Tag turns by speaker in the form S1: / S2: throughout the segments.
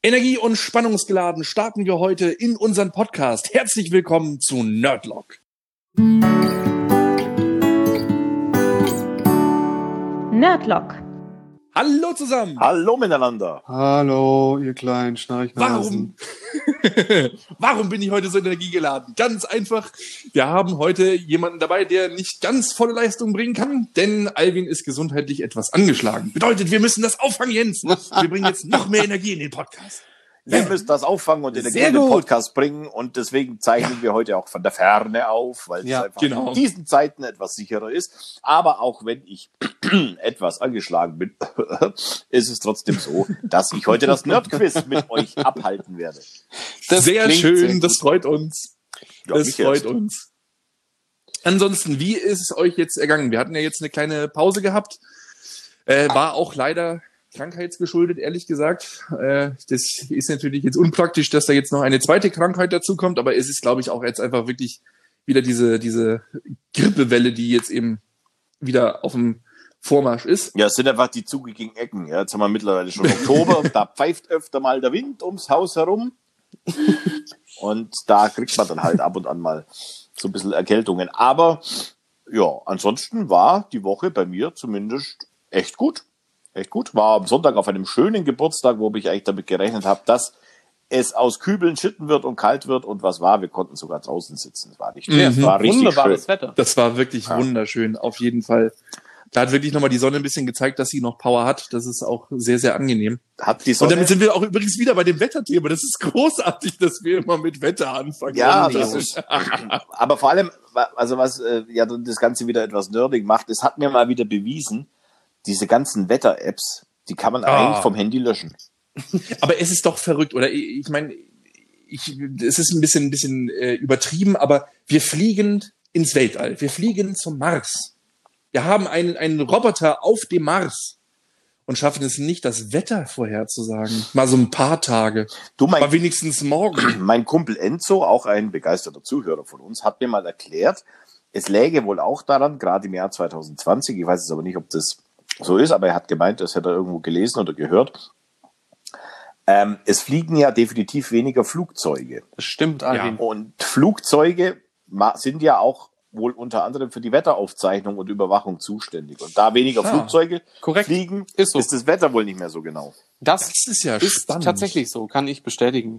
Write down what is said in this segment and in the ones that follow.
S1: Energie- und spannungsgeladen starten wir heute in unseren Podcast. Herzlich willkommen zu Nerdlock.
S2: Nerdlock.
S1: Hallo zusammen.
S3: Hallo miteinander.
S4: Hallo, ihr kleinen Schnarchnasen.
S1: Warum? Warum bin ich heute so energiegeladen? Ganz einfach. Wir haben heute jemanden dabei, der nicht ganz volle Leistung bringen kann, denn Alvin ist gesundheitlich etwas angeschlagen. Bedeutet, wir müssen das auffangen, Jens. Wir bringen jetzt noch mehr Energie in den Podcast.
S3: Ihr müsst das auffangen und in den
S1: Sehr
S3: guten
S1: gut.
S3: Podcast bringen und deswegen zeichnen wir heute auch von der Ferne auf, weil
S4: Ja,
S3: es einfach
S1: genau.
S3: in diesen Zeiten etwas sicherer ist. Aber auch wenn ich etwas angeschlagen bin, ist es trotzdem so, dass ich heute das Nerdquiz mit euch abhalten werde.
S4: Das
S1: sehr
S4: klingt
S1: schön,
S4: sehr
S1: das freut uns.
S3: Ja,
S1: das freut
S3: erst.
S1: uns. Ansonsten, wie ist es euch jetzt ergangen? Wir hatten ja jetzt eine kleine Pause gehabt. Äh, war auch leider krankheitsgeschuldet, ehrlich gesagt. Äh, das ist natürlich jetzt unpraktisch, dass da jetzt noch eine zweite Krankheit dazu kommt, aber es ist, glaube ich, auch jetzt einfach wirklich wieder diese, diese Grippewelle, die jetzt eben wieder auf dem Vormarsch ist.
S3: Ja, es sind einfach die zugigen Ecken. Ja, jetzt haben wir mittlerweile schon Oktober und da pfeift öfter mal der Wind ums Haus herum. Und da kriegt man dann halt ab und an mal so ein bisschen Erkältungen. Aber ja, ansonsten war die Woche bei mir zumindest echt gut. Echt gut. War am Sonntag auf einem schönen Geburtstag, wo ich eigentlich damit gerechnet habe, dass es aus Kübeln schütten wird und kalt wird. Und was war? Wir konnten sogar draußen sitzen. Es war nicht.
S1: Mhm.
S3: Es war richtig
S4: Wunderbares
S3: schön.
S4: Wetter.
S1: Das war wirklich
S3: Ja.
S1: wunderschön, auf jeden Fall. Da hat wirklich nochmal die Sonne ein bisschen gezeigt, dass sie noch Power hat. Das ist auch sehr, sehr angenehm.
S3: Hat die
S1: Und
S3: Sonne,
S1: damit sind wir auch übrigens wieder bei dem Wetterthema. Das ist großartig, dass wir immer mit Wetter anfangen.
S3: Ja,
S1: Und
S3: das ist, aber vor allem, also was äh, ja das Ganze wieder etwas nerdig macht, es hat mir mal wieder bewiesen, diese ganzen Wetter-Apps, die kann man
S1: Ah.
S3: eigentlich vom Handy löschen.
S1: aber es ist doch verrückt, oder? Ich ich meine, ich, es ist ein bisschen, ein bisschen äh, übertrieben, aber wir fliegen ins Weltall. Wir fliegen zum Mars. Wir haben einen, einen Roboter auf dem Mars und schaffen es nicht, das Wetter vorherzusagen. Mal so ein paar Tage.
S3: Du, mein,
S1: Aber wenigstens morgen.
S3: mein Kumpel Enzo, auch ein begeisterter Zuhörer von uns, hat mir mal erklärt, es läge wohl auch daran, gerade im Jahr 2020, ich weiß jetzt aber nicht, ob das so ist, aber er hat gemeint, das hätte er irgendwo gelesen oder gehört. Ähm, es fliegen ja definitiv weniger Flugzeuge.
S4: Das stimmt, Alvin.
S3: Und Flugzeuge sind ja auch wohl unter anderem für die Wetteraufzeichnung und Überwachung zuständig. Und da weniger
S1: Ah,
S3: Flugzeuge
S4: korrekt.
S3: fliegen,
S4: Ist so.
S3: ist das Wetter wohl nicht mehr so genau.
S4: Das
S1: Das ist ja
S4: ist
S1: spannend.
S4: tatsächlich so, kann ich bestätigen.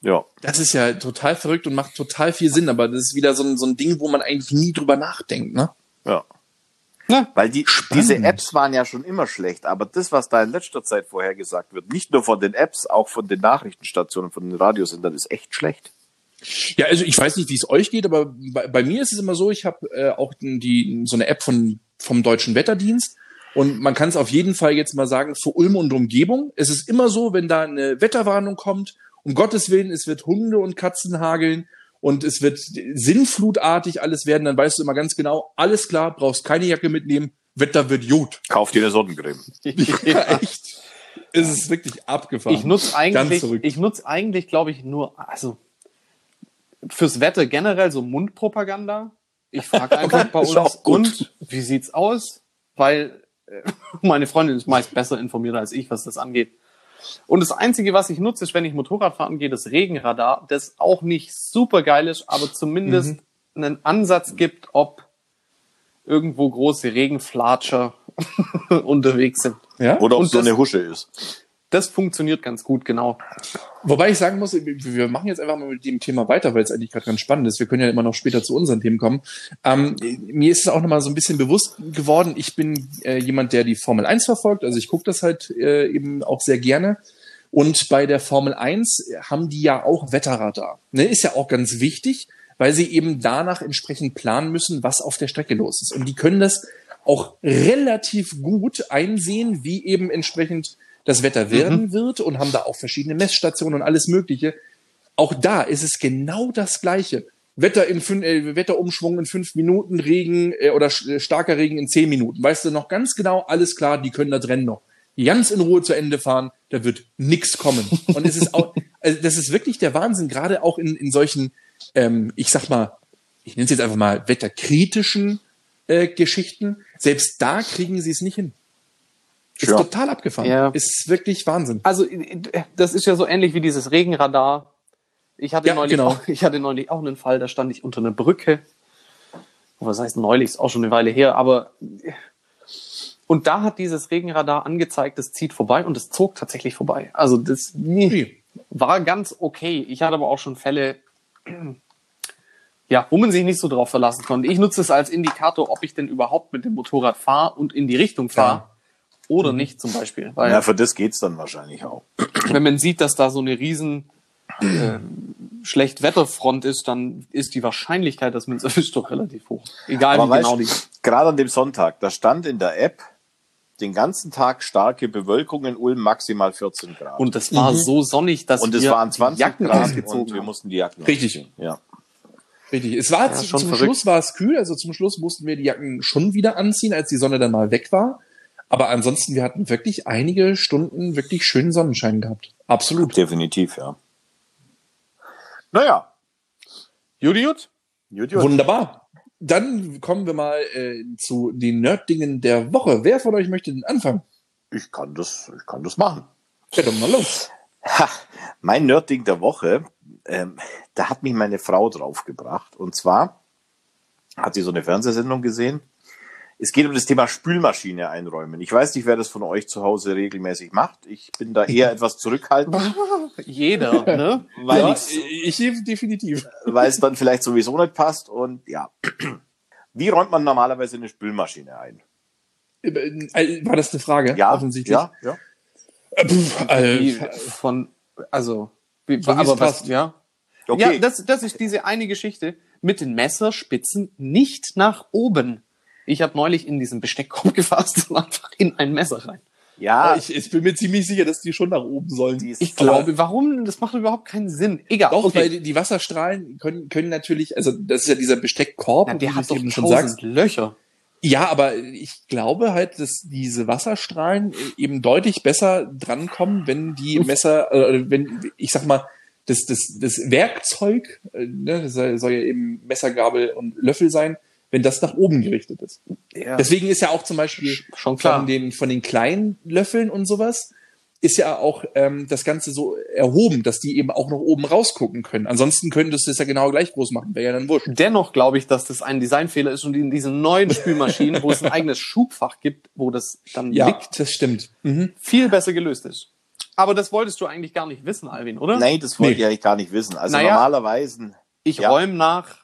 S3: Ja.
S1: Das ist ja total verrückt und macht total viel Sinn, aber das ist wieder so ein, so ein Ding, wo man eigentlich nie drüber nachdenkt, ne?
S3: Ja.
S4: Na,
S3: Weil die,
S1: Spannend.
S3: diese Apps waren ja schon immer schlecht, aber das, was da in letzter Zeit vorhergesagt wird, nicht nur von den Apps, auch von den Nachrichtenstationen, von den Radiosendern, ist echt schlecht.
S1: Ja, also ich weiß nicht, wie es euch geht, aber bei, bei mir ist es immer so, ich habe äh, auch die so eine App von vom deutschen Wetterdienst und man kann es auf jeden Fall jetzt mal sagen für Ulm und Umgebung. Es ist immer so, wenn da eine Wetterwarnung kommt, um Gottes Willen, es wird Hunde und Katzen hageln und es wird sinnflutartig alles werden, dann weißt du immer ganz genau, alles klar, brauchst keine Jacke mitnehmen, Wetter wird gut.
S3: Kauft dir eine Sonnencreme.
S1: Ja, echt. Es ist wirklich abgefahren.
S4: ich nutze eigentlich, ich nutze eigentlich, glaube ich, nur, also fürs Wetter generell so Mundpropaganda. Ich frage einfach bei uns, und wie sieht's aus? Weil äh, meine Freundin ist meist besser informiert als ich, was das angeht. Und das Einzige, was ich nutze, ist, wenn ich Motorrad fahren gehe, das Regenradar, das auch nicht super geil ist, aber zumindest einen Ansatz gibt, ob irgendwo große Regenflatscher unterwegs sind.
S1: ja?
S3: Oder ob
S4: Und
S3: so
S4: das-
S3: eine Husche ist.
S4: Das funktioniert ganz gut, genau.
S1: Wobei ich sagen muss, wir machen jetzt einfach mal mit dem Thema weiter, weil es eigentlich gerade ganz spannend ist. Wir können ja immer noch später zu unseren Themen kommen. Ähm, mir ist es auch nochmal so ein bisschen bewusst geworden, ich bin äh, jemand, der die Formel 1 verfolgt, also ich gucke das halt äh, eben auch sehr gerne. Und bei der Formel 1 haben die ja auch Wetterradar. Ne, ist ja auch ganz wichtig, weil sie eben danach entsprechend planen müssen, was auf der Strecke los ist. Und die können das auch relativ gut einsehen, wie eben entsprechend das Wetter werden wird und haben da auch verschiedene Messstationen und alles Mögliche. Auch da ist es genau das Gleiche. Wetter in fün äh, Wetterumschwung in fünf Minuten, Regen äh, oder äh, starker Regen in zehn Minuten. Weißt du noch ganz genau, alles klar, die können das Rennen noch ganz in Ruhe zu Ende fahren, da wird nix kommen. Und es ist auch, also das ist wirklich der Wahnsinn, gerade auch in, in solchen, ähm, ich sag mal, ich nenne es jetzt einfach mal wetterkritischen äh, Geschichten. Selbst da kriegen sie es nicht hin. Ist
S3: Ja.
S1: total abgefahren.
S4: Ja.
S1: Ist wirklich Wahnsinn.
S4: Also, äh, das ist ja so ähnlich wie dieses Regenradar. Ich hatte,
S1: Ja,
S4: neulich,
S1: genau.
S4: auch, ich hatte neulich auch einen Fall, da stand ich unter einer Brücke. Was heißt neulich? Ist auch schon eine Weile her, aber. Und da hat dieses Regenradar angezeigt, es zieht vorbei und es zog tatsächlich vorbei. Also, das war ganz okay. Ich hatte aber auch schon Fälle, ja, wo man sich nicht so drauf verlassen konnte. Ich nutze es als Indikator, ob ich denn überhaupt mit dem Motorrad fahre und in die Richtung fahre oder nicht zum Beispiel. Weil
S3: Ja, für das geht's dann wahrscheinlich auch.
S4: wenn man sieht, dass da so eine riesen äh, Schlechtwetterfront ist, dann ist die Wahrscheinlichkeit, dass man es erwischt, doch relativ hoch. Egal
S3: Aber
S4: wie genau die.
S3: weißt, gerade an dem Sonntag, da stand in der App den ganzen Tag starke Bewölkung in Ulm, maximal 14 Grad.
S4: Und das war
S1: Mhm.
S4: so sonnig, dass
S3: und es
S4: wir
S3: waren
S4: die
S3: 20
S4: Jacken
S3: Grad
S4: ausgezogen
S3: und wir mussten die Jacken
S1: Richtig.
S3: ausziehen. Ja.
S1: Richtig. Es war
S4: Ja,
S1: zu,
S4: schon
S1: zum
S4: verrückt.
S1: Schluss war es kühl, also zum Schluss mussten wir die Jacken schon wieder anziehen, als die Sonne dann mal weg war. Aber ansonsten, wir hatten wirklich einige Stunden wirklich schönen Sonnenschein gehabt. Absolut.
S3: Definitiv, ja. Naja,
S4: gut,
S3: gut.
S1: Wunderbar. Dann kommen wir mal äh, zu den Nerddingen der Woche. Wer von euch möchte denn anfangen?
S3: Ich kann das, ich kann das machen.
S1: Ja, dann mal los.
S3: Ha, mein Nerdding der Woche, ähm, da hat mich meine Frau draufgebracht. Und zwar hat sie so eine Fernsehsendung gesehen. Es geht um das Thema Spülmaschine einräumen. Ich weiß nicht, wer das von euch zu Hause regelmäßig macht. Ich bin da eher etwas zurückhaltend,
S4: Jeder, ne?
S3: weil
S1: ja, ich, ich definitiv.
S3: weil es dann vielleicht sowieso nicht passt. Und ja, wie räumt man normalerweise eine Spülmaschine ein?
S1: Äh, War das eine Frage?
S3: Ja,
S1: offensichtlich.
S3: ja, ja.
S1: Äh, pff,
S4: Wie
S1: äh,
S4: von, also, wie,
S1: So,
S4: aber
S1: es
S4: was,
S1: passt.
S4: ja.
S3: Okay,
S4: Ja, das, das ist diese eine Geschichte mit den Messerspitzen nicht nach oben. Ich habe neulich in diesen Besteckkorb gefasst und einfach in ein Messer rein.
S3: ja,
S1: ich, ich bin mir ziemlich sicher, dass die schon nach oben sollen.
S3: die ist
S4: Ich glaube, warum? Das macht überhaupt keinen Sinn. Egal.
S1: Doch,
S4: okay.
S1: weil die, Wasserstrahlen können, können natürlich, also das ist ja dieser Besteckkorb,
S4: Na, der hat
S1: es
S4: doch
S1: eben schon
S4: tausend
S1: sagst.
S4: Löcher.
S1: Ja, aber ich glaube halt, dass diese Wasserstrahlen eben deutlich besser drankommen, wenn die Messer, äh, wenn, ich sag mal, das, das, das Werkzeug, äh, ne, das soll soll ja eben Messer, Gabel und Löffel sein, wenn das nach oben gerichtet ist.
S4: Ja.
S1: Deswegen ist ja auch zum Beispiel
S4: Schon klar.
S1: von den, von den kleinen Löffeln und sowas, ist ja auch ähm, das Ganze so erhoben, dass die eben auch noch oben rausgucken können. Ansonsten könntest du es ja genau gleich groß machen, wäre ja dann wurscht.
S4: Dennoch glaube ich, dass das ein Designfehler ist und in diesen neuen Spülmaschinen, wo es ein eigenes Schubfach gibt, wo das dann
S1: Ja,
S4: liegt,
S1: das stimmt. Mhm.
S4: viel besser gelöst ist. Aber das wolltest du eigentlich gar nicht wissen, Alvin, oder?
S3: nein, das wollte
S1: Nee.
S3: ich eigentlich gar nicht wissen. Also
S4: Naja.
S3: normalerweise,
S4: Ich
S3: Ja.
S4: räume nach.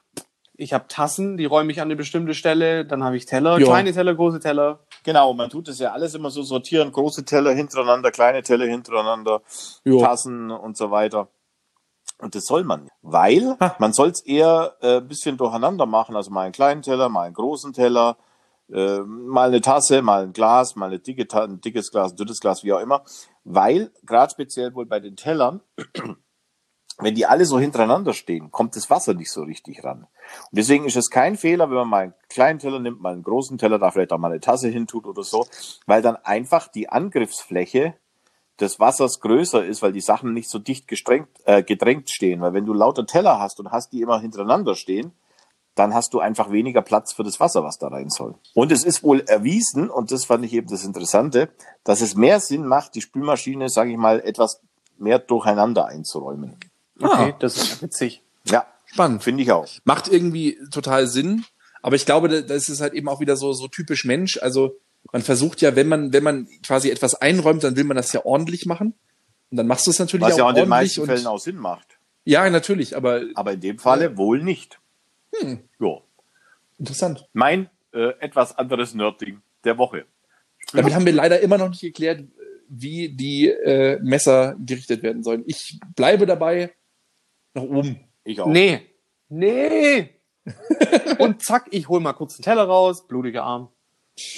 S4: Ich habe Tassen, die räume ich an eine bestimmte Stelle. Dann habe ich Teller,
S1: Ja.
S4: kleine Teller, große Teller.
S3: genau, man tut das ja alles immer so sortieren, große Teller hintereinander, kleine Teller hintereinander,
S1: Jo.
S3: Tassen und so weiter. Und das soll man, weil
S1: Ha.
S3: man soll es eher äh, ein bisschen durcheinander machen, also mal einen kleinen Teller, mal einen großen Teller, äh, mal eine Tasse, mal ein Glas, mal eine dicke ein dickes Glas, ein dünnes Glas, wie auch immer, weil gerade speziell wohl bei den Tellern, wenn die alle so hintereinander stehen, kommt das Wasser nicht so richtig ran. Und deswegen ist es kein Fehler, wenn man mal einen kleinen Teller nimmt, mal einen großen Teller, da vielleicht auch mal eine Tasse hintut oder so, weil dann einfach die Angriffsfläche des Wassers größer ist, weil die Sachen nicht so dicht gestrengt, äh, gedrängt stehen. Weil wenn du lauter Teller hast und hast die immer hintereinander stehen, dann hast du einfach weniger Platz für das Wasser, was da rein soll. Und es ist wohl erwiesen, und das fand ich eben das Interessante, dass es mehr Sinn macht, die Spülmaschine, sage ich mal, etwas mehr durcheinander einzuräumen.
S4: Okay,
S1: Ah.
S4: das ist witzig.
S3: Ja,
S1: Spannend.
S3: finde ich auch.
S1: Macht irgendwie total Sinn. Aber ich glaube, da- das ist halt eben auch wieder so, so typisch Mensch. Also man versucht ja, wenn man, wenn man quasi etwas einräumt, dann will man das ja ordentlich machen. Und dann machst du es natürlich
S3: Was
S1: auch
S3: ja auch in den
S1: ordentlich.
S3: meisten Fällen auch Sinn macht.
S1: Ja, natürlich, aber
S3: Aber in dem Falle wohl nicht.
S1: Hm.
S3: Jo.
S1: interessant.
S3: Mein äh, etwas anderes Nerdding der Woche.
S1: Damit haben wir leider immer noch nicht geklärt, wie die äh, Messer gerichtet werden sollen. Ich bleibe dabei nach oben.
S3: Ich auch.
S4: Nee. Nee. und zack, ich hol mal kurz einen Teller raus, blutiger Arm.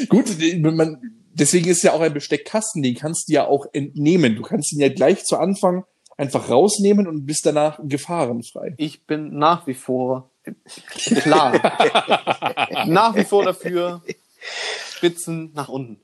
S1: Gut, man, deswegen ist ja auch ein Besteckkasten, den kannst du ja auch entnehmen. Du kannst ihn ja gleich zu Anfang einfach rausnehmen und bist danach gefahrenfrei.
S4: Ich bin nach wie vor klar. nach wie vor dafür, Spitzen nach unten.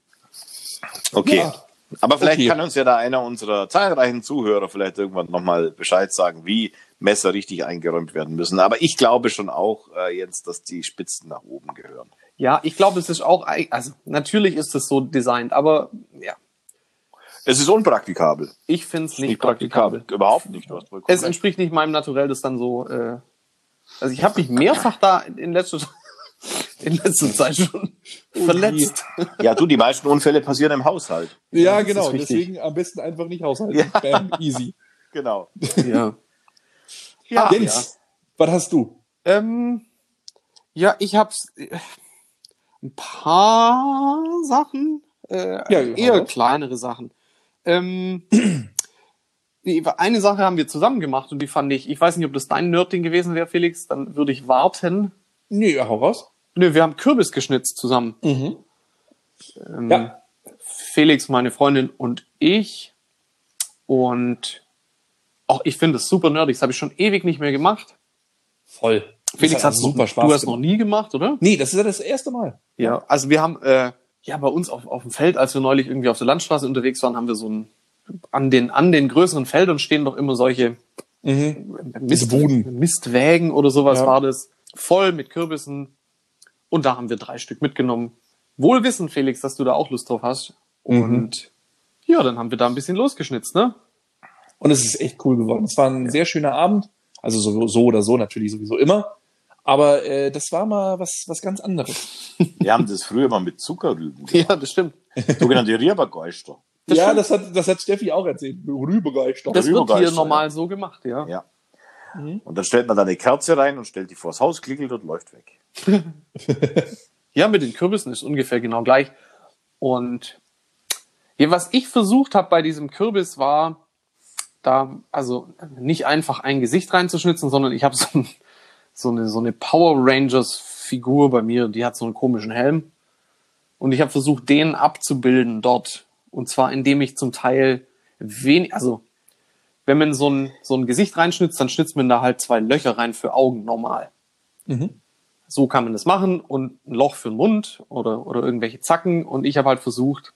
S3: Okay.
S1: Ja.
S3: Aber vielleicht
S1: Okay.
S3: kann uns ja da einer unserer zahlreichen Zuhörer vielleicht irgendwann nochmal Bescheid sagen, wie Messer richtig eingeräumt werden müssen. Aber ich glaube schon auch, äh, Jens, dass die Spitzen nach oben gehören.
S4: Ja, ich glaube, es ist auch, also natürlich ist es so designt, aber ja,
S3: Es ist unpraktikabel.
S4: ich finde es nicht praktikabel.
S3: Überhaupt nicht. Du hast vollkommen
S4: Es entspricht nicht meinem Naturell, das dann so. Äh, also ich habe mich mehrfach da in letzter in letzter Zeit schon verletzt.
S3: Ja, du, die meisten Unfälle passieren im Haushalt.
S1: Ja,
S4: das
S1: genau. Deswegen am besten einfach nicht haushalten. Bam, easy.
S3: Genau.
S4: Ja.
S3: Ja,
S1: Jens, was hast du?
S4: Ähm, ja, ich hab's äh, ein paar Sachen, äh,
S1: Ja,
S4: eher kleinere Sachen. Ähm, eine Sache haben wir zusammen gemacht und die fand ich, ich weiß nicht, ob das dein Nerdding gewesen wäre, Felix, dann würde ich warten.
S1: Nee, hau raus.
S4: Nö, wir haben Kürbis geschnitzt zusammen.
S1: Mhm.
S4: Ähm,
S1: Ja.
S4: Felix, meine Freundin und ich. Und ich finde es super nerdig. Das habe ich schon ewig nicht mehr gemacht.
S1: Voll.
S4: Felix
S1: hat super Spaß
S4: Du hast
S1: gemacht.
S4: noch nie gemacht, oder?
S1: Nee, das ist ja das erste Mal.
S4: Ja, also wir haben äh, ja bei uns auf, auf dem Feld, als wir neulich irgendwie auf der Landstraße unterwegs waren, haben wir so ein an den an den größeren Feldern stehen doch immer solche
S1: Mhm.
S4: Mist. Mistwägen oder sowas
S1: Ja.
S4: war das, voll mit Kürbissen. Und da haben wir drei Stück mitgenommen. Wohl wissen, Felix, dass du da auch Lust drauf hast.
S1: Mhm.
S4: Und ja, dann haben wir da ein bisschen losgeschnitzt, ne?
S1: Und es ist echt cool geworden. Es war ein sehr schöner Abend. Also so, so oder so natürlich sowieso immer. Aber äh, das war mal was, was ganz anderes.
S3: Wir haben das früher mal mit Zuckerrüben.
S4: Ja, das stimmt.
S3: Sogenannte Riebergeister.
S4: Das
S1: ja,
S4: stimmt.
S1: das hat, das hat Steffi auch erzählt. Rübergeistert.
S4: Das wird hier normal so gemacht, ja.
S3: Ja.
S1: Mhm.
S3: Und dann stellt man da eine Kerze rein und stellt die vors Haus, klickelt und läuft weg.
S4: Ja, mit den Kürbissen ist ungefähr genau gleich. Und ja, was ich versucht habe bei diesem Kürbis war, da also nicht einfach ein Gesicht reinzuschnitzen, sondern ich habe so, ein, so eine so eine Power Rangers Figur bei mir, die hat so einen komischen Helm und ich habe versucht, den abzubilden dort und zwar indem ich zum Teil wenig, also wenn man so ein so ein Gesicht reinschnitzt, dann schnitzt man da halt zwei Löcher rein für Augen normal
S1: Mhm.
S4: so kann man das machen und ein Loch für den Mund oder, oder irgendwelche Zacken. Und ich habe halt versucht,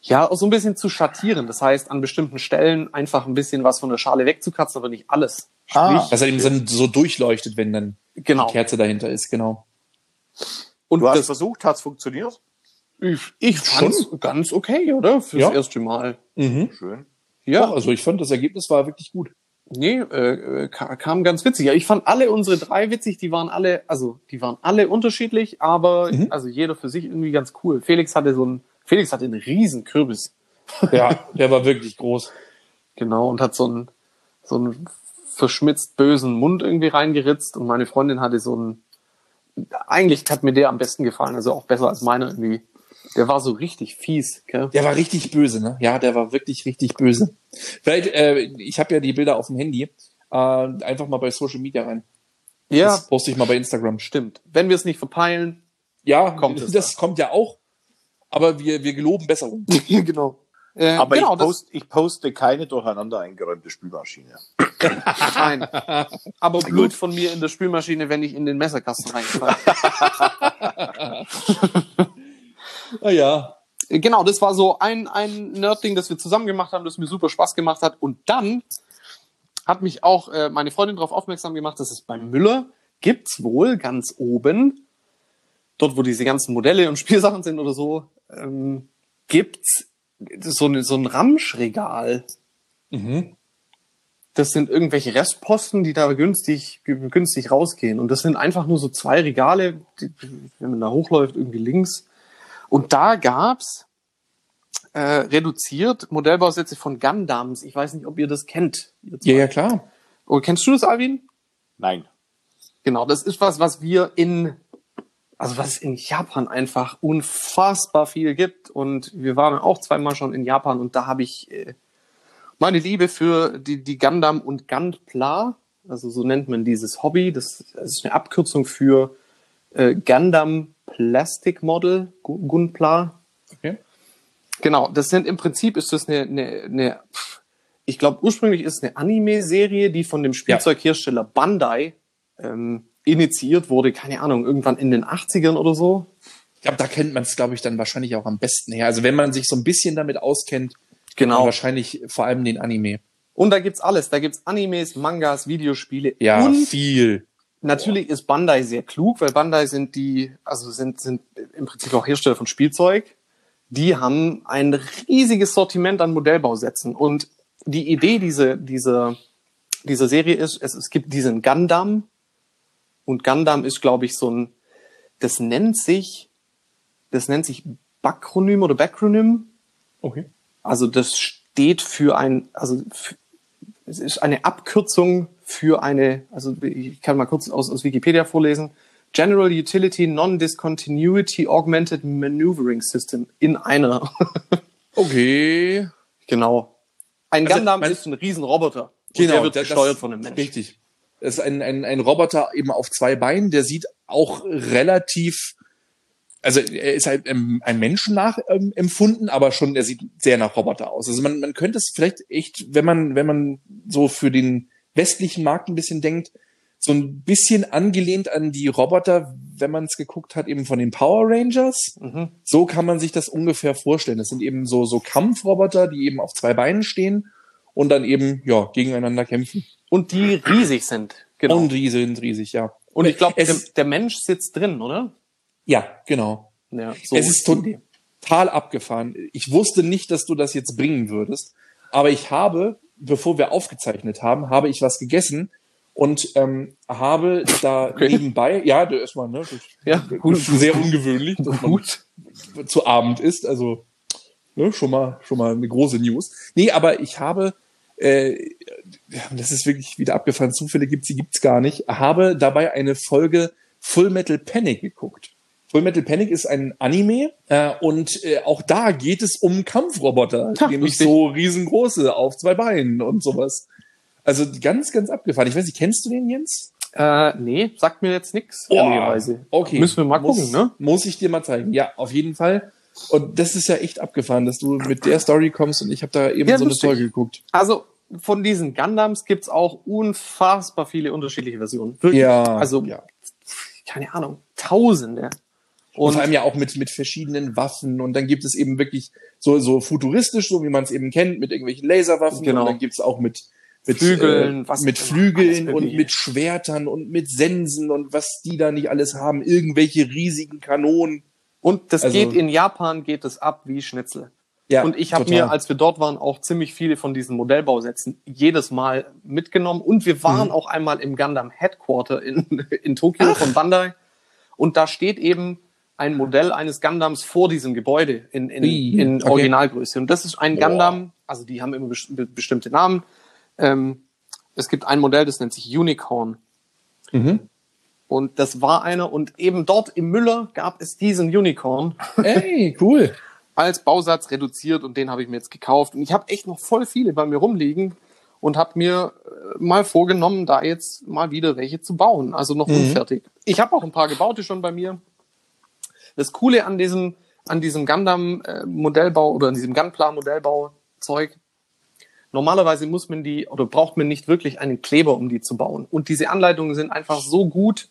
S4: ja, so ein bisschen zu schattieren. Das heißt, an bestimmten Stellen einfach ein bisschen was von der Schale wegzukratzen, aber nicht alles. Sprich,
S3: Ah.
S1: Dass er eben so, so durchleuchtet, wenn dann
S4: genau.
S1: die Kerze dahinter ist, genau.
S4: Und
S3: Du hast
S4: das,
S3: versucht, hat's funktioniert?
S4: ich, ich fand's ganz okay, oder? Fürs
S1: Ja.
S4: erste Mal.
S1: Mhm.
S3: Schön.
S1: Ja,
S4: Ja,
S1: also ich fand, das Ergebnis war wirklich gut.
S4: nee, äh, äh, ka- kam ganz witzig. Ja, ich fand alle unsere drei witzig. Die waren alle, also die waren alle unterschiedlich, aber
S1: Mhm.
S4: also jeder für sich irgendwie ganz cool. Felix hatte so ein, Felix hatte einen riesen Kürbis.
S1: Ja, der war wirklich groß.
S4: Genau, und hat so einen, so einen verschmitzt bösen Mund irgendwie reingeritzt und meine Freundin hatte so einen, eigentlich hat mir der am besten gefallen, also auch besser als meiner irgendwie. Der war so richtig fies, gell?
S1: Der war richtig böse, ne? Ja, der war wirklich richtig böse. Vielleicht, äh, ich habe ja die Bilder auf dem Handy. Äh, einfach mal bei Social Media rein.
S4: Ja,
S1: Das poste ich mal bei Instagram.
S4: stimmt. Wenn wir es nicht verpeilen.
S1: Ja,
S4: Kommt es
S1: das kommt ja auch. Aber wir, wir geloben Besserung.
S4: genau. Äh,
S3: Aber
S4: genau,
S3: ich, post, ich poste keine durcheinander eingeräumte Spülmaschine.
S4: fein. Aber Blut von mir in der Spülmaschine, wenn ich in den Messerkasten reinfahre.
S1: Ah ja.
S4: genau, das war so ein, ein Nerd-Ding, das wir zusammen gemacht haben, das mir super Spaß gemacht hat. Und dann hat mich auch äh, meine Freundin darauf aufmerksam gemacht, dass es beim Müller gibt's wohl ganz oben, dort wo diese ganzen Modelle und Spielsachen sind oder so, ähm, gibt's so, eine, so ein Ramschregal.
S1: Mhm.
S4: Das sind irgendwelche Restposten, die da günstig, günstig rausgehen. Und das sind einfach nur so zwei Regale, die, wenn man da hochläuft, irgendwie links. Und da gab's äh, reduziert Modellbausätze von Gundams. Ich weiß nicht, ob ihr das kennt.
S1: Ja, ja, klar.
S4: Oh, kennst du das, Alvin?
S3: Nein.
S4: Genau, das ist was, was wir in, also was es in Japan einfach unfassbar viel gibt. Und wir waren auch zweimal schon in Japan und da habe ich äh, meine Liebe für die, die Gundam und Gunpla, also so nennt man dieses Hobby, das, ist eine Abkürzung für äh, Gundam Plastic Model, Gu- Gunpla.
S1: Okay.
S4: Genau, das sind im Prinzip ist das eine, eine, eine ich glaube ursprünglich ist es eine Anime-Serie, die von dem Spielzeughersteller Bandai ähm, initiiert wurde, keine Ahnung, irgendwann in den 80ern oder so.
S1: Ich glaube, da kennt man es, glaube ich, dann wahrscheinlich auch am besten her. Also wenn man sich so ein bisschen damit auskennt,
S4: Genau.
S1: wahrscheinlich vor allem den Anime.
S4: Und da gibt's alles. Da gibt's Animes, Mangas, Videospiele
S1: Ja,
S4: und
S1: viel.
S4: natürlich ist Bandai sehr klug, weil Bandai sind die, also sind, sind im Prinzip auch Hersteller von Spielzeug. Die haben ein riesiges Sortiment an Modellbausätzen. Und die Idee dieser, dieser, dieser Serie ist, es, es gibt diesen Gundam. Und Gundam ist, glaube ich, so ein, das nennt sich, das nennt sich Bakronym oder Backronym.
S1: Okay.
S4: Also das steht für ein, also f- es ist eine Abkürzung für eine, also ich kann mal kurz aus, aus Wikipedia vorlesen. General Utility Non-Discontinuity Augmented Maneuvering System in einer.
S1: Okay.
S4: genau. Ein
S1: Also,
S4: Gundam ist ein Riesenroboter. Und der wird
S1: das-
S4: gesteuert von einem Menschen.
S1: Richtig. Das ist ein, ein, ein Roboter eben auf zwei Beinen, der sieht auch relativ, also er ist halt ähm, ein Menschen nach ähm, empfunden, aber schon, er sieht sehr nach Roboter aus. Also man, man könnte es vielleicht echt, wenn man, wenn man so für den westlichen Markt ein bisschen denkt, so ein bisschen angelehnt an die Roboter, wenn man es geguckt hat, eben von den Power Rangers.
S4: Mhm.
S1: So kann man sich das ungefähr vorstellen. Das sind eben so, so Kampfroboter, die eben auf zwei Beinen stehen und dann eben, ja, gegeneinander kämpfen.
S4: Und die riesig sind. Genau.
S1: Und
S4: Und,
S1: die sind riesig, ja.
S4: ich glaube, der, der Mensch sitzt drin, oder?
S1: Ja, genau.
S4: Ja, so
S1: es ist total abgefahren. Ich wusste nicht, dass du das jetzt bringen würdest, aber ich habe, bevor wir aufgezeichnet haben, habe ich was gegessen und ähm, habe da
S4: Okay.
S1: nebenbei, ja, erstmal, ne,
S4: Ja, gut.
S1: sehr ungewöhnlich, dass man
S4: Gut.
S1: zu Abend ist, also ne, schon mal schon mal eine große News. Nee, aber ich habe äh, das ist wirklich wieder abgefahren. Zufälle gibt's, die gibt's gar nicht. Habe dabei eine Folge Full Metal Panic geguckt. Full Metal Panic ist ein Anime äh, und äh, auch da geht es um Kampfroboter,
S4: Ja,
S1: nämlich
S4: lustig.
S1: so riesengroße auf zwei Beinen und sowas. Also ganz, ganz abgefahren. Ich weiß nicht, kennst du den Jens?
S4: Äh, nee, sagt mir jetzt nichts,
S1: Oh. Okay.
S4: Müssen wir mal
S1: muss,
S4: gucken, ne?
S1: Muss ich dir mal zeigen. Ja, auf jeden Fall. Und das ist ja echt abgefahren, dass du mit der Story kommst und ich habe da eben
S4: Ja,
S1: so eine
S4: lustig.
S1: Folge geguckt.
S4: Also von diesen Gundams gibt's auch unfassbar viele unterschiedliche Versionen. Wirklich.
S1: Ja,
S4: Also,
S1: ja.
S4: keine Ahnung, Tausende.
S1: Und
S4: Und
S1: vor allem ja auch mit, mit verschiedenen Waffen. Und dann gibt es eben wirklich so, so futuristisch, so wie man es eben kennt, mit irgendwelchen Laserwaffen.
S4: Genau.
S1: Und dann gibt es auch mit, mit
S4: Flügeln,
S1: äh,
S4: was
S1: mit Flügeln und mit Schwertern und mit Sensen und was die da nicht alles haben. Irgendwelche riesigen Kanonen.
S4: Und das
S1: Also-
S4: geht in Japan geht es ab wie Schnitzel.
S1: Ja,
S4: und ich habe mir, als wir dort waren, auch ziemlich viele von diesen Modellbausätzen jedes Mal mitgenommen. Und wir waren
S1: Mhm.
S4: auch einmal im Gundam Headquarter in, in Tokio von Bandai. Und da steht eben ein Modell eines Gundams vor diesem Gebäude in, in, in
S1: okay.
S4: Originalgröße. Und das ist ein. Gundam, also die haben immer best be- bestimmte Namen. Ähm, es gibt ein Modell, das nennt sich Unicorn.
S1: Mhm.
S4: Und das war einer. Und eben dort im Müller gab es diesen Unicorn
S1: Ey, cool.
S4: als Bausatz reduziert und den habe ich mir jetzt gekauft. Und ich habe echt noch voll viele bei mir rumliegen und habe mir äh, mal vorgenommen, da jetzt mal wieder welche zu bauen. Also noch
S1: Mhm.
S4: unfertig. Ich habe auch ein paar gebaute schon bei mir. Das Coole an diesem, an diesem Gundam-Modellbau oder an diesem Gunpla-Modellbau-Zeug, normalerweise muss man die oder braucht man nicht wirklich einen Kleber, um die zu bauen. Und diese Anleitungen sind einfach so gut,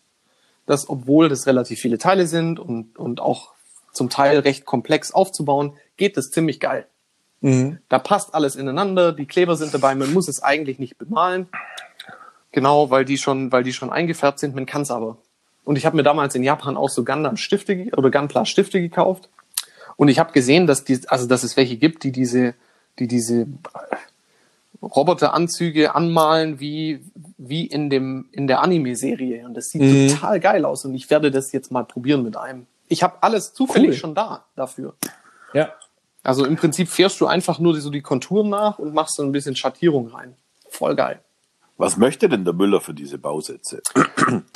S4: dass obwohl das relativ viele Teile sind und, und auch zum Teil recht komplex aufzubauen, geht das ziemlich geil.
S1: Mhm.
S4: Da passt alles ineinander, die Kleber sind dabei, man muss es eigentlich nicht bemalen. Genau, weil die schon, weil die schon eingefärbt sind, man kann es aber. Und ich habe mir damals in Japan auch so Gundam Stifte oder Gunpla Stifte gekauft. Und ich habe gesehen, dass die, also dass es welche gibt, die diese, die diese Roboteranzüge anmalen wie, wie in dem, in der Anime-Serie. Und das sieht
S1: Mhm.
S4: total geil aus. Und ich werde das jetzt mal probieren mit einem. Ich habe alles zufällig
S1: Cool.
S4: schon da dafür.
S1: Ja.
S4: Also im Prinzip fährst du einfach nur so die Konturen nach und machst so ein bisschen Schattierung rein. Voll geil.
S3: Was möchte denn der Müller für diese Bausätze?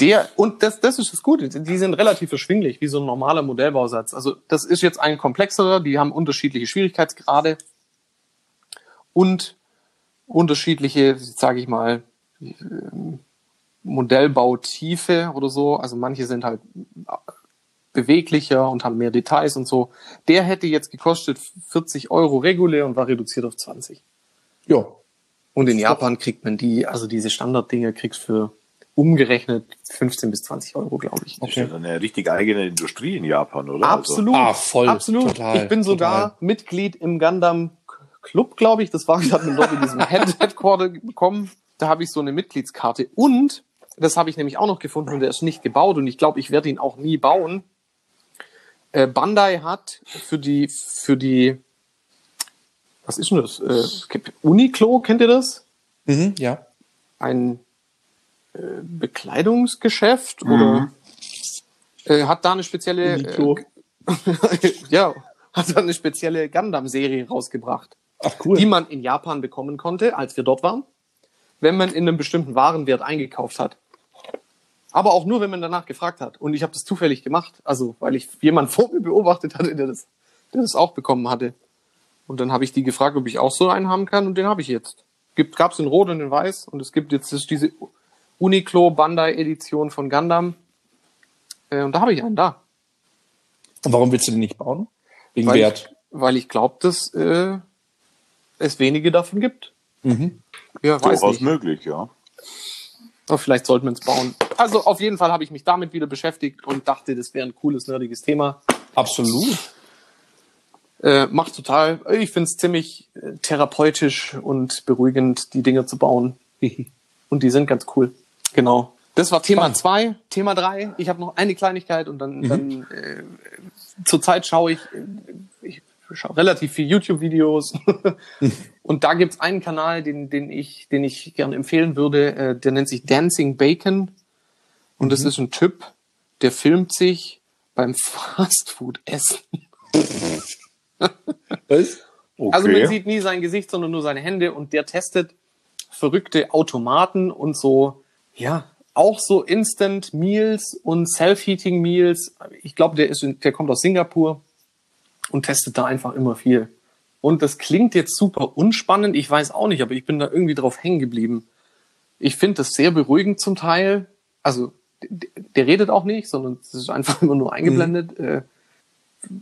S4: Der, und das, das ist das Gute, die sind relativ erschwinglich, wie so ein normaler Modellbausatz. Also das ist jetzt ein komplexerer, die haben unterschiedliche Schwierigkeitsgrade und unterschiedliche, sage ich mal, Modellbautiefe oder so. Also manche sind halt beweglicher und haben mehr Details und so. Der hätte jetzt gekostet 40 Euro regulär und war reduziert auf 20.
S1: Ja.
S4: Und in Japan kriegt man die, also diese Standarddinger kriegst für umgerechnet 15 bis 20 Euro, glaube ich.
S3: Das ist ja eine richtig eigene Industrie in Japan, oder?
S4: Absolut.
S1: Ah, voll,
S4: Absolut.
S1: total,
S4: ich bin sogar
S1: total.
S4: Mitglied im Gundam Club, glaube ich. Das war, ich habe mir dort in diesem Head Headquarter bekommen. Da habe ich so eine Mitgliedskarte. Und das habe ich nämlich auch noch gefunden und der ist nicht gebaut und ich glaube, ich werde ihn auch nie bauen. Äh, Bandai hat für die, für die, was ist denn das? Äh, Uniqlo, kennt ihr das?
S1: Mhm, ja.
S4: Ein äh, Bekleidungsgeschäft oder äh, hat da eine spezielle,
S1: Uniqlo.
S4: äh, ja, hat da eine spezielle Gundam-Serie rausgebracht
S1: Ach, cool.
S4: die man in Japan bekommen konnte, als wir dort waren, wenn man in einem bestimmten Warenwert eingekauft hat. Aber auch nur, wenn man danach gefragt hat. Und ich habe das zufällig gemacht, also weil ich jemand vor mir beobachtet hatte, der das, der das auch bekommen hatte. Und dann habe ich die gefragt, ob ich auch so einen haben kann, und den habe ich jetzt. Gibt, gab's in Rot und in Weiß, und es gibt jetzt diese Uniqlo Bandai Edition von Gundam. Äh, und da habe ich einen da.
S1: Und warum willst du den nicht bauen? Wegen
S4: Weil
S1: Wert.
S4: ich, weil ich glaube, dass äh, es wenige davon gibt.
S1: Mhm.
S4: Ja, weiß
S3: Durchaus
S4: nicht.
S3: möglich, ja.
S4: Aber vielleicht sollten wir es bauen. Also auf jeden Fall habe ich mich damit wieder beschäftigt und dachte, das wäre ein cooles, nerdiges Thema.
S1: Absolut.
S4: Äh, macht total, ich finde es ziemlich äh, therapeutisch und beruhigend, die Dinge zu bauen. Und die sind ganz cool. Genau. Das war Thema
S1: Spannend.
S4: zwei. Thema drei. Ich habe noch eine Kleinigkeit und dann, dann äh, zurzeit schaue ich, äh, ich schaue relativ viel YouTube-Videos. und da gibt's einen Kanal, den, den ich, den ich gerne empfehlen würde. Äh, der nennt sich Dancing Bacon. Und das ist ein Typ, der filmt sich beim Fastfood-Essen.
S1: Was?
S3: Okay.
S4: Also man sieht nie sein Gesicht, sondern nur seine Hände und der testet verrückte Automaten und so, ja, auch so Instant Meals und Self-Heating Meals. Ich glaube, der ist, der kommt aus Singapur und testet da einfach immer viel. Und das klingt jetzt super unspannend, ich weiß auch nicht, aber ich bin da irgendwie drauf hängen geblieben. Ich finde das sehr beruhigend zum Teil. Also, der redet auch nicht, sondern es ist einfach immer nur eingeblendet. Äh,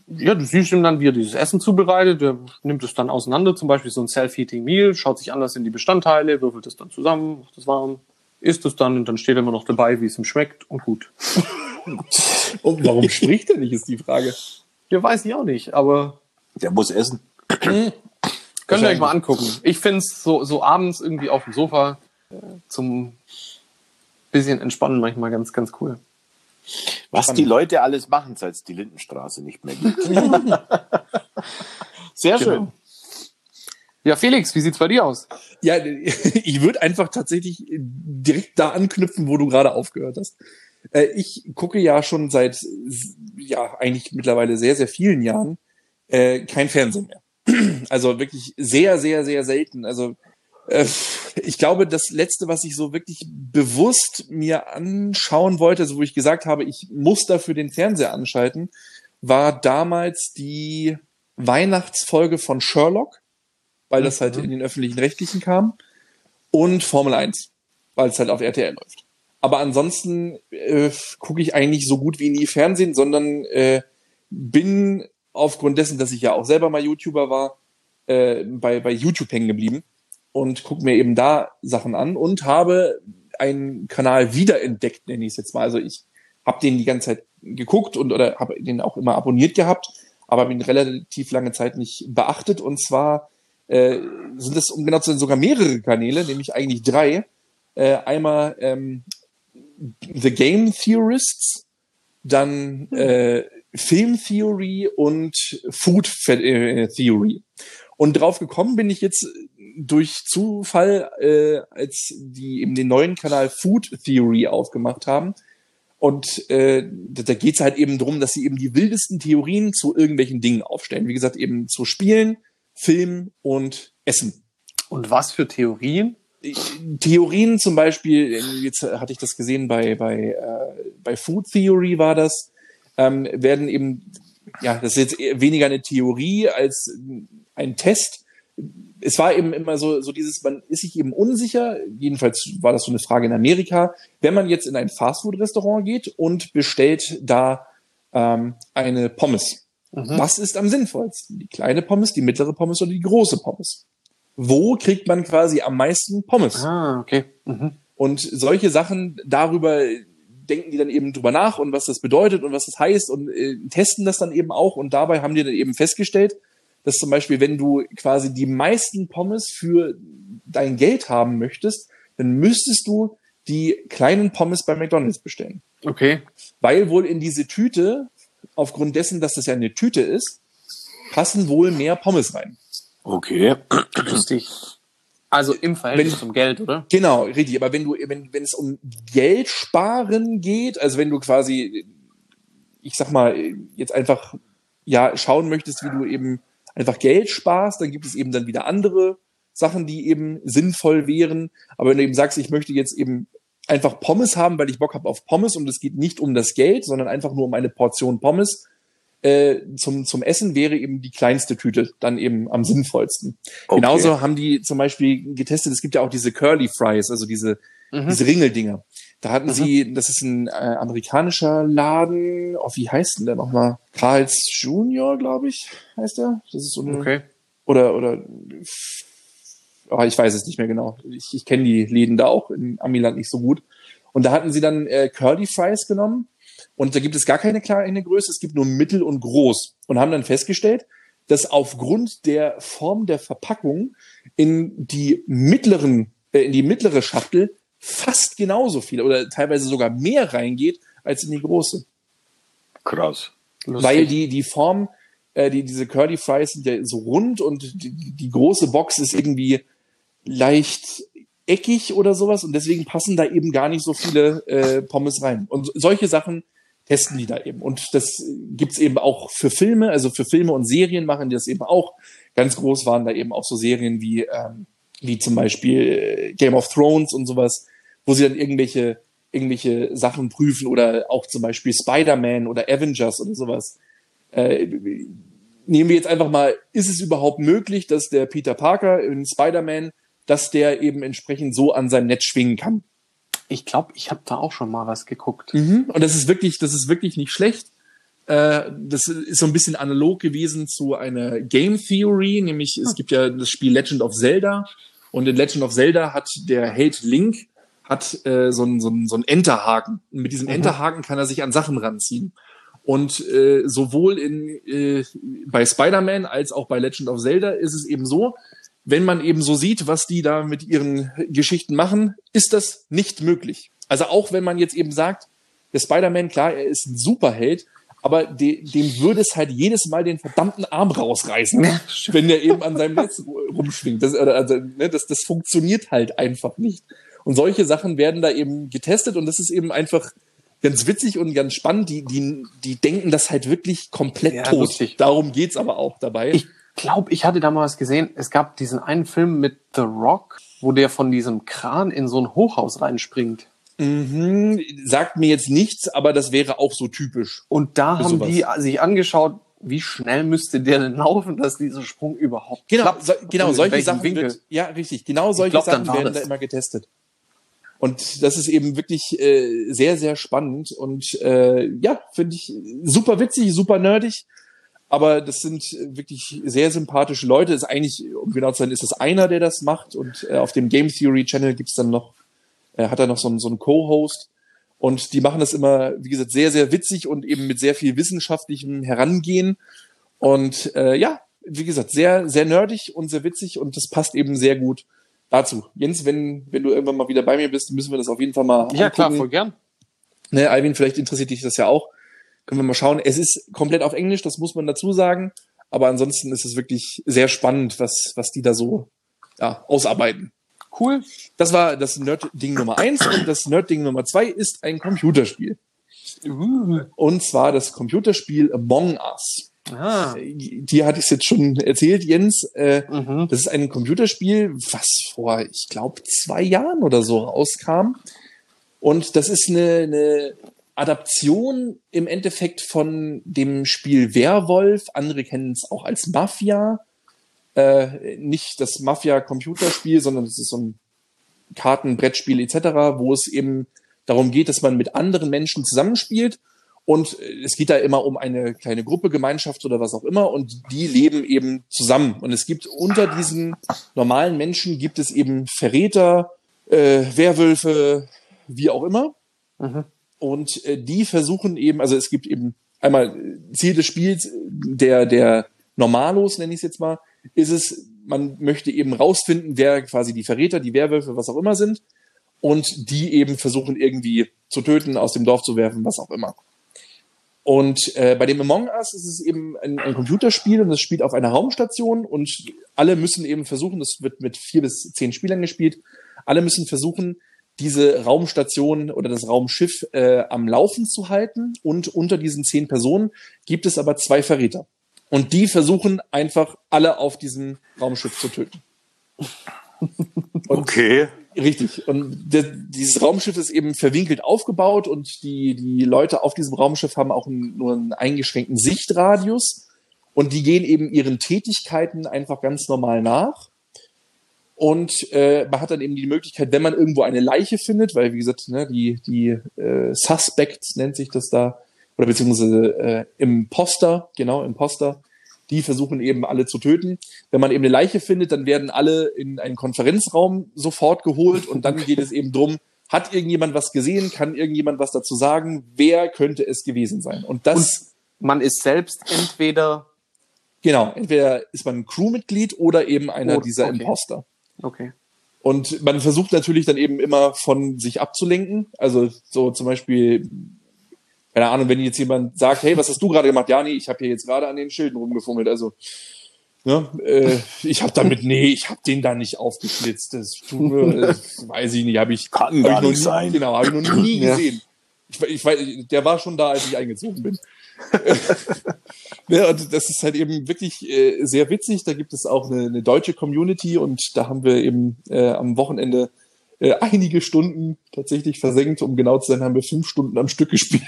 S4: ja, du siehst ihm dann, wie er dieses Essen zubereitet. Der nimmt es dann auseinander, zum Beispiel so ein Self-Heating Meal, schaut sich anders in die Bestandteile, würfelt es dann zusammen, macht es warm, isst es dann und dann steht immer noch dabei, wie es ihm schmeckt und gut.
S1: Und warum spricht er nicht, ist die Frage.
S4: Ja, weiß ich auch nicht, aber
S3: Der muss essen.
S4: könnt ihr euch mal angucken. Ich find's so, so abends irgendwie auf dem Sofa äh, zum bisschen entspannen manchmal ganz, ganz cool.
S3: Was
S1: Spannend.
S3: die Leute alles machen, seit es die Lindenstraße nicht mehr gibt. Sehr schön.
S4: Genau. Ja, Felix, wie sieht's bei dir aus?
S1: Ja, ich würde einfach tatsächlich direkt da anknüpfen, wo du gerade aufgehört hast. Äh, Ich gucke ja schon seit, ja, eigentlich mittlerweile sehr, sehr vielen Jahren äh, kein Fernsehen mehr. Also wirklich sehr, sehr, sehr selten. Also äh, ich glaube, das letzte, was ich so wirklich bewusst mir anschauen wollte, also wo ich gesagt habe, ich muss dafür den Fernseher anschalten, war damals die Weihnachtsfolge von Sherlock, weil das halt in den öffentlichen Rechtlichen kam, und Formel 1, weil es halt auf RTL läuft. Aber ansonsten äh, gucke ich eigentlich so gut wie nie Fernsehen, sondern äh, bin aufgrund dessen, dass ich ja auch selber mal YouTuber war, äh, bei, bei YouTube hängen geblieben und gucke mir eben da Sachen an und habe einen Kanal wiederentdeckt, nenne ich es jetzt mal. Also ich habe den die ganze Zeit geguckt und oder habe den auch immer abonniert gehabt, aber habe ihn relativ lange Zeit nicht beachtet. Und zwar äh, sind es, um genau zu sein, sogar mehrere Kanäle, nämlich eigentlich drei. Äh, einmal ähm, The Game Theorists, dann äh, Film Theory und Food äh, Theory. Und drauf gekommen bin ich jetzt durch Zufall, äh, als die eben den neuen Kanal Food Theory aufgemacht haben. Und äh, da geht's halt eben drum, dass sie eben die wildesten Theorien zu irgendwelchen Dingen aufstellen. Wie gesagt, eben zu Spielen, Film und Essen.
S4: Und was für Theorien?
S1: Theorien zum Beispiel, jetzt hatte ich das gesehen bei, bei, äh, bei Food Theory war das, ähm, werden eben, ja, das ist jetzt weniger eine Theorie als ein Test. Es war eben immer so, so dieses, man ist sich eben unsicher, jedenfalls war das so eine Frage in Amerika, wenn man jetzt in ein Fastfood-Restaurant geht und bestellt da ähm, eine Pommes. Was ist am sinnvollsten? Die kleine Pommes, die mittlere Pommes oder die große Pommes? Wo kriegt man quasi am meisten Pommes?
S4: Ah, okay. Mhm.
S1: Und solche Sachen, darüber denken die dann eben drüber nach und was das bedeutet und was das heißt und äh, testen das dann eben auch. Und dabei haben die dann eben festgestellt, dass zum Beispiel, wenn du quasi die meisten Pommes für dein Geld haben möchtest, dann müsstest du die kleinen Pommes bei McDonald's bestellen.
S4: Okay.
S1: Weil wohl in diese Tüte, aufgrund dessen, dass das ja eine Tüte ist, passen wohl mehr Pommes rein.
S3: Okay.
S4: Lustig. Also im Verhältnis
S1: Wenn-
S4: zum Geld, oder?
S1: Genau, richtig. Aber wenn du, wenn, wenn es um Geld sparen geht, also wenn du quasi, ich sag mal, jetzt einfach ja schauen möchtest, wie du eben einfach Geld sparst, dann gibt es eben dann wieder andere Sachen, die eben sinnvoll wären. Aber wenn du eben sagst, ich möchte jetzt eben einfach Pommes haben, weil ich Bock habe auf Pommes und es geht nicht um das Geld, sondern einfach nur um eine Portion Pommes, äh, zum, zum Essen wäre eben die kleinste Tüte dann eben am sinnvollsten.
S3: Okay.
S1: Genauso haben die zum Beispiel getestet, es gibt ja auch diese Curly Fries, also diese, diese Ringeldinger. Da hatten sie, das ist ein äh, amerikanischer Laden, oh, wie heißt denn der nochmal? Carl's Junior, glaube ich, heißt der. Das ist so eine,
S4: Okay.
S1: oder, oder, oh, ich weiß es nicht mehr genau. Ich, ich kenne die Läden da auch in Amiland nicht so gut. Und da hatten sie dann äh, Curly Fries genommen und da gibt es gar keine kleine Größe, es gibt nur mittel und groß und haben dann festgestellt, dass aufgrund der Form der Verpackung in die mittleren, äh, in die mittlere Schachtel fast genauso viel oder teilweise sogar mehr reingeht als in die große.
S3: Krass.
S4: Lustig.
S1: Weil die, die Form, äh, die, diese Curly Fries sind ja so rund und die, die große Box ist irgendwie leicht eckig oder sowas und deswegen passen da eben gar nicht so viele äh, Pommes rein. Und solche Sachen testen die da eben. Und das gibt's eben auch für Filme, also für Filme und Serien machen die das eben auch. Ganz groß waren da eben auch so Serien wie, ähm, wie zum Beispiel äh, Game of Thrones und sowas, wo sie dann irgendwelche, irgendwelche Sachen prüfen oder auch zum Beispiel Spider-Man oder Avengers oder sowas. Äh, nehmen wir jetzt einfach mal, ist es überhaupt möglich, dass der Peter Parker in Spider-Man, dass der eben entsprechend so an seinem Netz schwingen kann?
S4: Ich glaube, ich habe da auch schon mal was geguckt.
S1: Mhm. Und das ist wirklich, das ist wirklich nicht schlecht. Äh, das ist so ein bisschen analog gewesen zu einer Game Theory, nämlich es gibt ja das Spiel Legend of Zelda und in Legend of Zelda hat der Held Link hat äh, so einen so einen- so einen Enterhaken. Und mit diesem Enterhaken kann er sich an Sachen ranziehen. Und äh, sowohl in, äh, bei Spider-Man als auch bei Legend of Zelda ist es eben so, wenn man eben so sieht, was die da mit ihren Geschichten machen, ist das nicht möglich. Also auch wenn man jetzt eben sagt, der Spider-Man, klar, er ist ein Superheld, aber de, dem würde es halt jedes Mal den verdammten Arm rausreißen, wenn der eben an seinem Netz rumschwingt. Das, also, ne, das, das funktioniert halt einfach nicht. Und solche Sachen werden da eben getestet und das ist eben einfach ganz witzig und ganz spannend. Die, die, die denken das halt wirklich komplett
S4: Ja,
S1: tot.
S4: lustig.
S1: Darum geht's aber auch dabei.
S4: Ich glaube, ich hatte da mal was gesehen. Es gab diesen einen Film mit The Rock, wo der von diesem Kran in so ein Hochhaus reinspringt.
S1: Mhm, sagt mir jetzt nichts, aber das wäre auch so typisch.
S4: Und da haben
S1: sowas.
S4: die sich angeschaut, wie schnell müsste der denn laufen, dass dieser Sprung überhaupt
S1: Genau,
S4: klappt.
S1: so, genau
S4: in
S1: solche Sachen
S4: Winkel.
S1: wird, ja richtig, genau solche
S4: glaub,
S1: Sachen werden
S4: das.
S1: da immer getestet. Und das ist eben wirklich äh, sehr, sehr spannend und äh, ja, finde ich super witzig, super nerdig. Aber das sind wirklich sehr sympathische Leute. Ist eigentlich, um genau zu sein, ist es einer, der das macht. Und äh, auf dem Game Theory Channel gibt's dann noch, äh, hat er noch so einen, so einen Co-Host. Und die machen das immer, wie gesagt, sehr, sehr witzig und eben mit sehr viel wissenschaftlichem Herangehen. Und äh, ja, wie gesagt, sehr, sehr nerdig und sehr witzig und das passt eben sehr gut dazu. Jens, wenn, wenn du irgendwann mal wieder bei mir bist, müssen wir das auf jeden Fall mal
S4: Ja, klar,
S1: angucken.
S4: voll gern.
S1: Ne, Alvin, vielleicht interessiert dich das ja auch. Können wir mal schauen. Es ist komplett auf Englisch, das muss man dazu sagen. Aber ansonsten ist es wirklich sehr spannend, was, was die da so ja, ausarbeiten.
S4: Cool.
S1: Das war das Nerd-Ding Nummer eins und das Nerd-Ding Nummer zwei ist ein Computerspiel.
S4: Uh.
S1: Und zwar das Computerspiel Among Us.
S4: Ah.
S1: Dir hatte ich jetzt schon erzählt, Jens. Äh,
S4: Mhm.
S1: das ist ein Computerspiel, was vor, ich glaube, zwei Jahren oder so rauskam. Und das ist eine, eine Adaption im Endeffekt von dem Spiel Werwolf. Andere kennen es auch als Mafia. Äh, nicht das Mafia-Computerspiel, sondern es ist so ein Kartenbrettspiel etc., wo es eben darum geht, dass man mit anderen Menschen zusammenspielt. Und äh, es geht da immer um eine kleine Gruppe, Gemeinschaft oder was auch immer. Und die leben eben zusammen. Und es gibt unter diesen normalen Menschen gibt es eben Verräter, äh, Werwölfe, wie auch immer.
S4: Mhm.
S1: Und äh, die versuchen eben, also es gibt eben einmal Ziel des Spiels, der, der Normalos, nenne ich es jetzt mal, ist es, man möchte eben rausfinden, wer quasi die Verräter, die Werwölfe, was auch immer sind. und die eben versuchen irgendwie zu töten, aus dem Dorf zu werfen, was auch immer. Und äh, bei dem Among Us ist es eben ein, ein Computerspiel und es spielt auf einer Raumstation und alle müssen eben versuchen, das wird mit vier bis zehn Spielern gespielt, alle müssen versuchen, diese Raumstation oder das Raumschiff äh, am Laufen zu halten. Und unter diesen zehn Personen gibt es aber zwei Verräter. Und die versuchen einfach alle auf diesem Raumschiff zu töten. Und
S3: Okay.
S1: Richtig. Und der, dieses Raumschiff ist eben verwinkelt aufgebaut und die, die Leute auf diesem Raumschiff haben auch einen, nur einen eingeschränkten Sichtradius und die gehen eben ihren Tätigkeiten einfach ganz normal nach. Und äh, man hat dann eben die Möglichkeit, wenn man irgendwo eine Leiche findet, weil wie gesagt, ne, die, die äh, Suspects nennt sich das da, oder beziehungsweise äh, Imposter, genau, Imposter, die versuchen eben alle zu töten. Wenn man eben eine Leiche findet, dann werden alle in einen Konferenzraum sofort geholt und dann geht es eben drum, hat irgendjemand was gesehen, kann irgendjemand was dazu sagen, wer könnte es gewesen sein? Und das,
S4: Man ist selbst entweder,
S1: genau, entweder ist man ein Crewmitglied oder eben einer
S4: Oh,
S1: dieser
S4: okay.
S1: Imposter.
S4: Okay.
S1: Und man versucht natürlich dann eben immer von sich abzulenken. Also so zum Beispiel, keine Ahnung, wenn jetzt jemand sagt, hey, was hast du gerade gemacht? Ja, nee, ich habe hier jetzt gerade an den Schilden rumgefummelt. Also, ne, äh, ich habe damit, nee, ich habe den da nicht aufgeschlitzt. Das tut mir, das weiß ich nicht, habe ich,
S3: Kann
S1: hab
S3: gar
S1: ich noch
S3: nicht
S1: nie,
S3: sein.
S1: Genau, habe ich noch nie
S4: Ja.
S1: gesehen. Ich, ich weiß, der war schon da, als ich eingezogen bin. Ja, und das ist halt eben wirklich äh, sehr witzig. Da gibt es auch eine, eine deutsche Community und da haben wir eben äh, am Wochenende äh, einige Stunden tatsächlich versenkt. Um genau zu sein, haben wir fünf Stunden am Stück gespielt.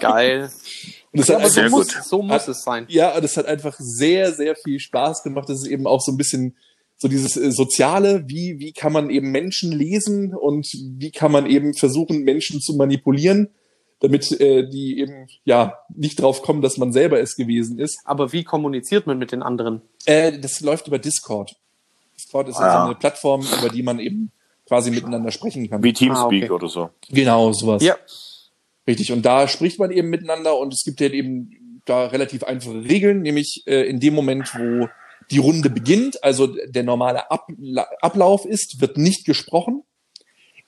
S4: Geil.
S1: Und das
S4: Ja,
S1: hat
S4: aber so
S3: sehr
S4: muss,
S3: gut.
S4: so muss
S1: Hat-
S4: es sein.
S1: ja, das hat einfach sehr, sehr viel Spaß gemacht. Das ist eben auch so ein bisschen so dieses äh, Soziale, wie, wie kann man eben Menschen lesen und wie kann man eben versuchen, Menschen zu manipulieren, damit äh, die eben ja nicht drauf kommen, dass man selber es gewesen ist.
S4: Aber wie kommuniziert man mit den anderen?
S1: Äh, das läuft über Discord. Discord ist
S3: Ah, ja.
S1: also eine Plattform, über die man eben quasi miteinander sprechen kann.
S3: Wie Teamspeak
S4: Ah, okay.
S3: oder so.
S1: Genau, sowas.
S4: Ja.
S1: Richtig. Und da spricht man eben miteinander und es gibt halt eben da relativ einfache Regeln, nämlich äh, in dem Moment, wo die Runde beginnt, also der normale Abla Ablauf ist, wird nicht gesprochen.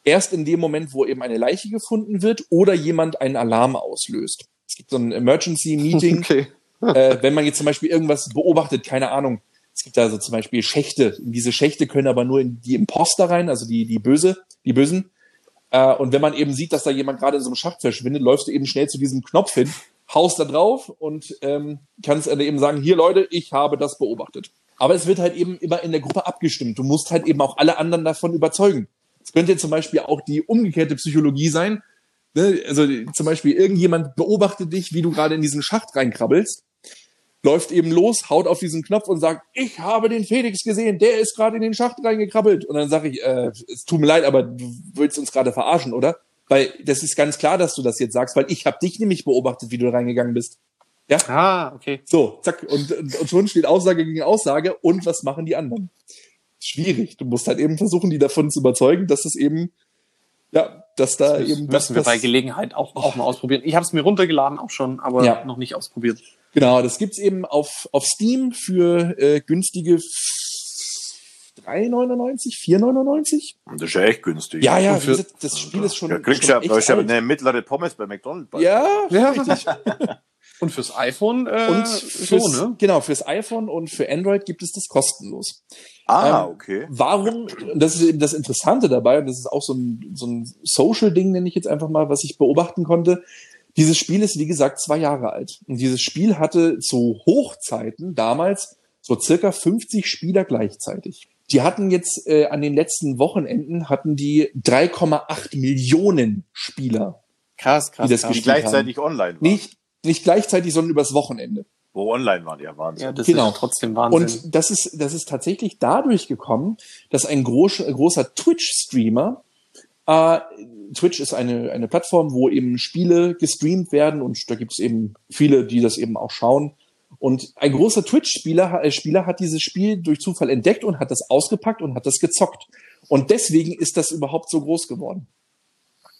S1: Erst in dem Moment, wo eben eine Leiche gefunden wird oder jemand einen Alarm auslöst. Es gibt so ein Emergency Meeting,
S4: Okay.
S1: äh, wenn man jetzt zum Beispiel irgendwas beobachtet, keine Ahnung. Es gibt da so zum Beispiel Schächte. In diese Schächte können aber nur in die Imposter rein, also die, die Böse, die Bösen. Äh, und wenn man eben sieht, dass da jemand gerade in so einem Schacht verschwindet, läufst du eben schnell zu diesem Knopf hin, haust da drauf und ähm, kannst dann eben sagen, hier Leute, ich habe das beobachtet. Aber es wird halt eben immer in der Gruppe abgestimmt. Du musst halt eben auch alle anderen davon überzeugen. Es könnte jetzt zum Beispiel auch die umgekehrte Psychologie sein. Ne? Also zum Beispiel irgendjemand beobachtet dich, wie du gerade in diesen Schacht reinkrabbelst, läuft eben los, haut auf diesen Knopf und sagt, ich habe den Felix gesehen, der ist gerade in den Schacht reingekrabbelt. Und dann sage ich, äh, es tut mir leid, aber du willst uns gerade verarschen, oder? Weil das ist ganz klar, dass du das jetzt sagst, weil ich habe dich nämlich beobachtet, wie du reingegangen bist. Ja,
S4: Ah, okay.
S1: so, zack, und, und, und schon steht Aussage gegen Aussage und was machen die anderen? Schwierig. Du musst halt eben versuchen, die davon zu überzeugen, dass es eben, ja, dass da
S4: Das
S1: eben das
S4: müssen wir bei Gelegenheit auch, auch mal ausprobieren. Ich habe es mir runtergeladen auch schon, aber
S1: Ja.
S4: noch nicht ausprobiert.
S1: Genau, das gibt's eben auf, auf Steam für äh, günstige 3,99, 4,99.
S3: Das ist ja echt günstig.
S1: Ja, ja,
S4: für-
S1: das Spiel ist schon,
S3: Da kriegst
S1: schon
S3: ja,
S1: echt
S3: ja eine mittlere Pommes bei McDonald's. bei.
S1: Ja,
S4: Ja. Und fürs iPhone äh,
S1: Und
S4: so,
S1: fürs,
S4: ne?
S1: genau, fürs iPhone und für Android gibt es das kostenlos.
S3: Ah,
S1: Ähm,
S3: okay.
S1: Warum, und das ist eben das Interessante dabei, und das ist auch so ein, so ein Social-Ding, nenne ich jetzt einfach mal, was ich beobachten konnte. Dieses Spiel ist, wie gesagt, zwei Jahre alt. Und dieses Spiel hatte zu Hochzeiten damals so circa 50 Spieler gleichzeitig. Die hatten jetzt äh, an den letzten Wochenenden hatten die 3,8 Millionen Spieler.
S4: Krass, krass.
S1: Wie das
S4: krass.
S3: Die gleichzeitig online waren.
S1: Nicht, nicht gleichzeitig, sondern übers Wochenende.
S3: Wo online waren, ja, Wahnsinn.
S4: Ja, das
S1: Genau.
S4: ist trotzdem Wahnsinn.
S1: Und das ist, das ist tatsächlich dadurch gekommen, dass ein groß, großer Twitch-Streamer, äh, Twitch ist eine, eine Plattform, wo eben Spiele gestreamt werden und da gibt es eben viele, die das eben auch schauen. Und ein großer Twitch-Spieler äh, Spieler hat dieses Spiel durch Zufall entdeckt und hat das ausgepackt und hat das gezockt. Und deswegen ist das überhaupt so groß geworden.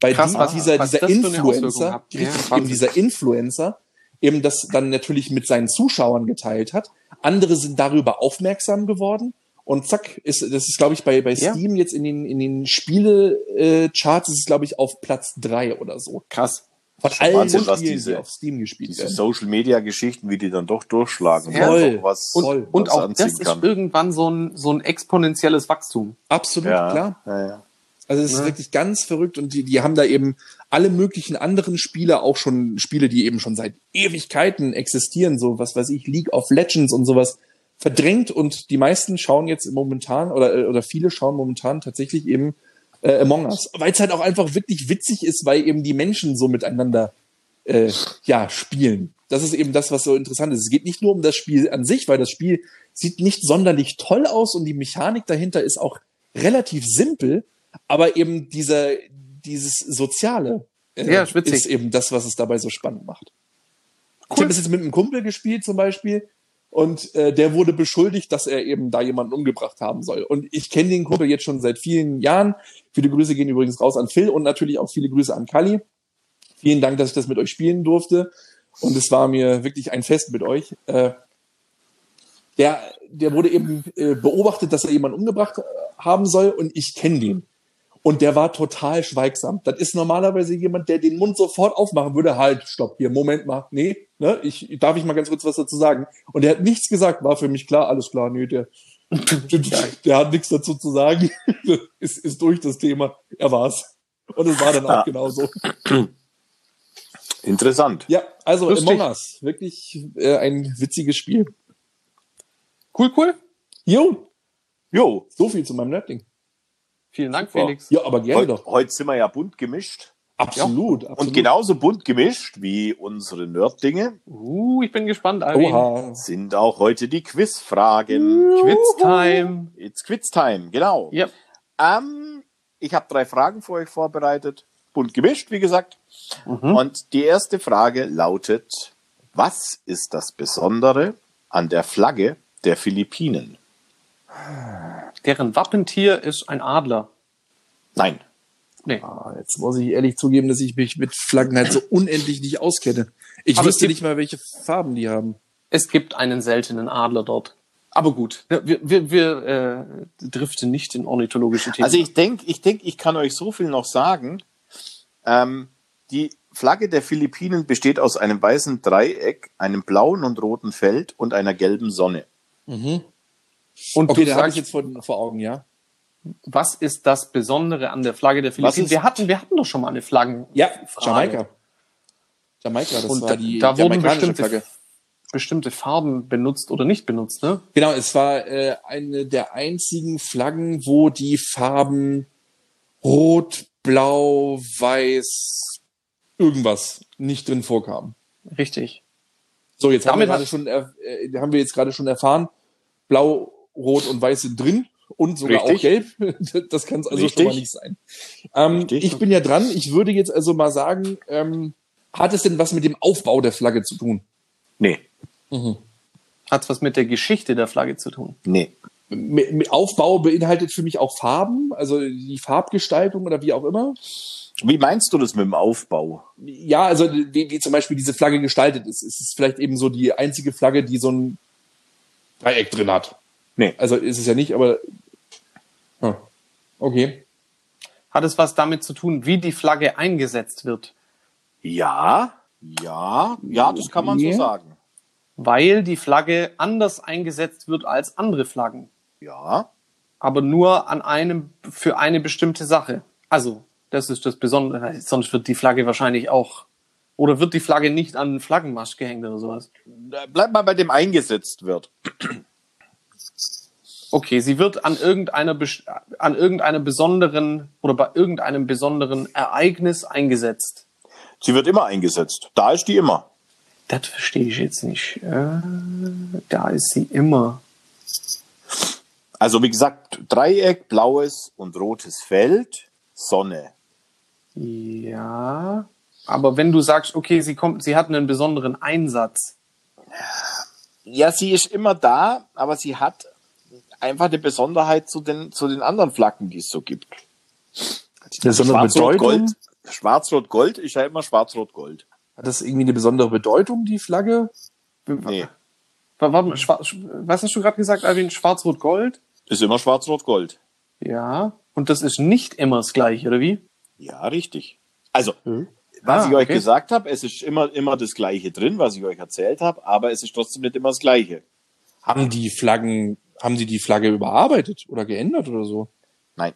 S1: Weil
S4: Krass,
S1: die,
S4: was-
S1: dieser,
S4: was
S1: dieser Influencer.
S4: Ja,
S1: richtig,
S4: Wahnsinn.
S1: eben dieser Influencer, eben das dann natürlich mit seinen Zuschauern geteilt hat. Andere sind darüber aufmerksam geworden Und zack, ist, das ist, glaube ich, bei, bei
S4: Ja.
S1: Steam jetzt in den, in den Spiele-Charts ist es, glaube ich, auf Platz drei oder so.
S4: Krass.
S1: Von allen
S3: Wahnsinn, was
S1: Spielen,
S3: diese-
S1: die auf Steam gespielt
S3: Diese
S1: werden.
S3: Social Media Geschichten, wie die dann doch durchschlagen.
S4: Ja.
S1: Voll.
S3: was,
S4: Und,
S1: Voll.
S4: und
S3: was
S4: auch das ist
S3: kann.
S4: irgendwann so ein, so ein exponentielles Wachstum.
S1: Absolut,
S3: ja,
S1: klar.
S3: Ja, ja.
S1: Also es ist
S4: Ja.
S1: wirklich ganz verrückt und die, die haben da eben alle möglichen anderen Spiele, auch schon Spiele, die eben schon seit Ewigkeiten existieren, so was weiß ich, League of Legends und sowas, verdrängt und die meisten schauen jetzt momentan oder, oder viele schauen momentan tatsächlich eben äh, Among Us, weil es halt auch einfach wirklich witzig ist, weil eben die Menschen so miteinander äh, ja spielen. Das ist eben das, was so interessant ist. Es geht nicht nur um das Spiel an sich, weil das Spiel sieht nicht sonderlich toll aus und die Mechanik dahinter ist auch relativ simpel, aber eben dieser dieses soziale äh,
S4: Ja, ist
S1: eben das, was es dabei so spannend macht. Ich
S4: Cool.
S1: habe das jetzt mit einem Kumpel gespielt zum Beispiel und äh, der wurde beschuldigt, dass er eben da jemanden umgebracht haben soll. Und ich kenne den Kumpel jetzt schon seit vielen Jahren. Viele Grüße gehen übrigens raus an Phil und natürlich auch viele Grüße an Kali. Vielen Dank, dass ich das mit euch spielen durfte. Und es war mir wirklich ein Fest mit euch. Äh, der, der wurde eben äh, beobachtet, dass er jemanden umgebracht äh, haben soll und ich kenne den. Und der war total schweigsam. Das ist normalerweise jemand, der den Mund sofort aufmachen würde. Halt, stopp, hier, Moment mal. Nee, ne, ich, darf ich mal ganz kurz was dazu sagen? Und der hat nichts gesagt, war für mich klar, alles klar, nee, der, der hat nichts dazu zu sagen. ist, ist durch das Thema. Er war's. Und es war dann auch
S3: Ja.
S1: genauso.
S3: Interessant.
S1: Ja, also
S4: Lustig.
S1: Among Us. Wirklich äh, ein witziges Spiel.
S4: Cool, cool.
S1: Jo,
S3: Jo,
S1: so viel zu meinem Nerdling.
S4: Vielen Dank,
S3: Super.
S4: Felix.
S1: Ja, aber gerne
S3: heute,
S1: doch.
S3: heute sind wir ja bunt gemischt.
S1: Absolut, absolut.
S3: Und genauso bunt gemischt wie unsere Nerddinge
S4: Uh, ich bin gespannt, Alvin.
S1: Oha.
S3: sind auch heute die Quizfragen.
S4: Quiz-Time.
S3: It's Quiz-Time, genau.
S4: Ja.
S3: Ähm, ich habe drei Fragen für euch vorbereitet. Bunt gemischt, wie gesagt.
S4: Mhm.
S3: Und die erste Frage lautet, was ist das Besondere an der Flagge der Philippinen?
S4: Deren Wappentier ist ein Adler.
S3: Nein.
S4: Nee.
S1: Ah, Jetzt muss ich ehrlich zugeben, dass ich mich mit Flaggen halt so unendlich nicht auskenne. Ich
S4: Aber
S1: wüsste
S4: gibt-
S1: nicht mal, welche Farben die haben.
S4: Es gibt einen seltenen Adler dort. Aber gut, wir, wir, wir äh, driften nicht in ornithologische Themen.
S3: Also ich denke, ich denk, ich kann euch so viel noch sagen. Ähm, die Flagge der Philippinen besteht aus einem weißen Dreieck, einem blauen und roten Feld und einer gelben Sonne.
S4: Und
S1: Okay, da habe ich jetzt vor, vor Augen, ja.
S4: was ist das Besondere an der Flagge der Philippinen? Wir hatten, wir hatten doch schon mal eine Flaggen.
S1: Ja,
S4: Frage.
S1: Jamaika. Jamaika, das
S4: Und
S1: war
S4: da,
S1: die
S4: da wurden bestimmte,
S1: Flagge.
S4: bestimmte Farben benutzt oder nicht benutzt, ne?
S1: Genau, es war äh, eine der einzigen Flaggen, wo die Farben Rot, Blau, Weiß, irgendwas nicht drin vorkamen.
S4: Richtig.
S1: So, jetzt haben wir,
S4: Damit
S1: gerade schon, äh, haben wir jetzt gerade schon erfahren, Blau, Rot und Weiß sind drin und sogar
S3: Richtig.
S1: auch Gelb. Das kann es also
S3: Richtig.
S1: schon mal nicht sein. Ähm, ich bin ja dran. Ich würde jetzt also mal sagen, ähm, hat es denn was mit dem Aufbau der Flagge zu tun?
S3: Nee,
S4: Hat was mit der Geschichte der Flagge zu tun.
S3: nee.
S1: Aufbau beinhaltet für mich auch Farben, also die Farbgestaltung oder wie auch immer.
S3: Wie meinst du das mit dem Aufbau?
S1: Ja, also wie, wie zum Beispiel diese Flagge gestaltet ist. Es ist vielleicht eben so die einzige Flagge, die so ein Dreieck drin hat.
S3: Nee.
S1: Also ist es ja nicht, aber Hm. okay.
S4: Hat es was damit zu tun, wie die Flagge eingesetzt wird?
S3: Ja, ja, ja, das kann man so sagen.
S4: Weil die Flagge anders eingesetzt wird als andere Flaggen.
S3: Ja,
S4: aber nur an einem für eine bestimmte Sache. Also, das ist das Besondere. Sonst wird die Flagge wahrscheinlich auch oder wird die Flagge nicht an den Flaggenmast gehängt oder sowas.
S3: bleib mal bei dem eingesetzt wird.
S4: Okay, sie wird an irgendeiner an irgendeiner besonderen oder bei irgendeinem besonderen Ereignis eingesetzt.
S3: Sie wird immer eingesetzt. Da ist die immer.
S4: Das verstehe ich jetzt nicht. Äh, da ist sie immer.
S3: Also wie gesagt, Dreieck, blaues und rotes Feld, Sonne.
S4: Ja, aber wenn du sagst, okay, sie kommt, sie hat einen besonderen Einsatz.
S3: Ja, sie ist immer da, aber sie hat einfach eine Besonderheit zu den, zu den anderen Flaggen, die es so gibt.
S1: Eine besondere Bedeutung?
S3: Schwarz-Rot-Gold. Schwarz-Rot-Gold ist ja immer Schwarz-Rot-Gold.
S1: Hat das irgendwie eine besondere Bedeutung, die Flagge?
S3: Nee.
S4: Schwarz, was hast du gerade gesagt, Alvin? Schwarz-Rot-Gold?
S3: Ist immer schwarz-rot-gold.
S4: Ja. Und das ist nicht immer das gleiche, oder wie?
S3: Ja, richtig. Also, was
S4: Ah,
S3: ich euch
S4: okay.
S3: gesagt habe, es ist immer, immer das Gleiche drin, was ich euch erzählt habe, aber es ist trotzdem nicht immer das Gleiche.
S1: Haben die Flaggen, haben sie die Flagge überarbeitet oder geändert oder so?
S3: Nein.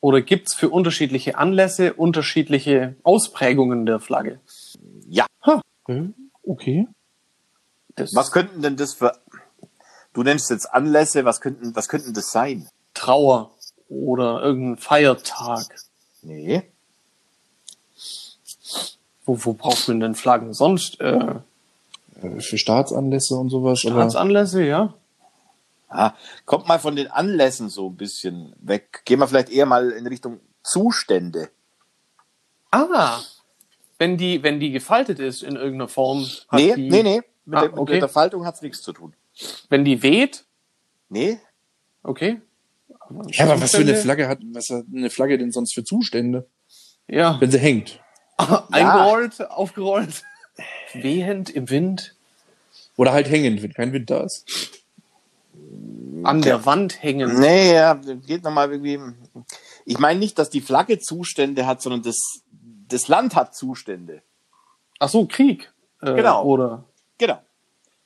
S4: Oder gibt's für unterschiedliche Anlässe unterschiedliche Ausprägungen der Flagge?
S3: Ja.
S1: Okay.
S4: Das
S3: Was könnten denn das für, du nennst jetzt Anlässe, was könnten, was könnten das sein?
S4: Trauer oder irgendein Feiertag.
S3: Nee.
S4: Wo, wo braucht man denn Flaggen sonst? Äh,
S1: Äh, Für Staatsanlässe und sowas.
S4: Staatsanlässe, ja.
S3: Ah, kommt mal von den Anlässen so ein bisschen weg. Gehen wir vielleicht eher mal in Richtung Zustände.
S4: Ah, wenn die, wenn die gefaltet ist in irgendeiner Form. Hat
S3: Nee,
S4: die,
S3: nee, nee. Mit,
S4: Ah,
S3: der, mit
S4: okay.
S3: der Faltung hat's nichts zu tun.
S4: Wenn die weht,
S3: Nee,
S4: okay.
S1: Ja, aber was für eine? Flagge hat, was hat eine Flagge denn sonst für Zustände?
S4: Ja,
S1: Wenn sie hängt.
S4: eingerollt, aufgerollt, wehend im Wind,
S1: Oder halt hängend, wenn kein Wind da ist.
S4: an der Wand hängen.
S3: nee, ja, geht nochmal irgendwie. Ich meine nicht, dass die Flagge Zustände hat, sondern das, das Land hat Zustände.
S4: Ach so, Krieg. Äh,
S3: Genau.
S4: Oder
S3: Genau.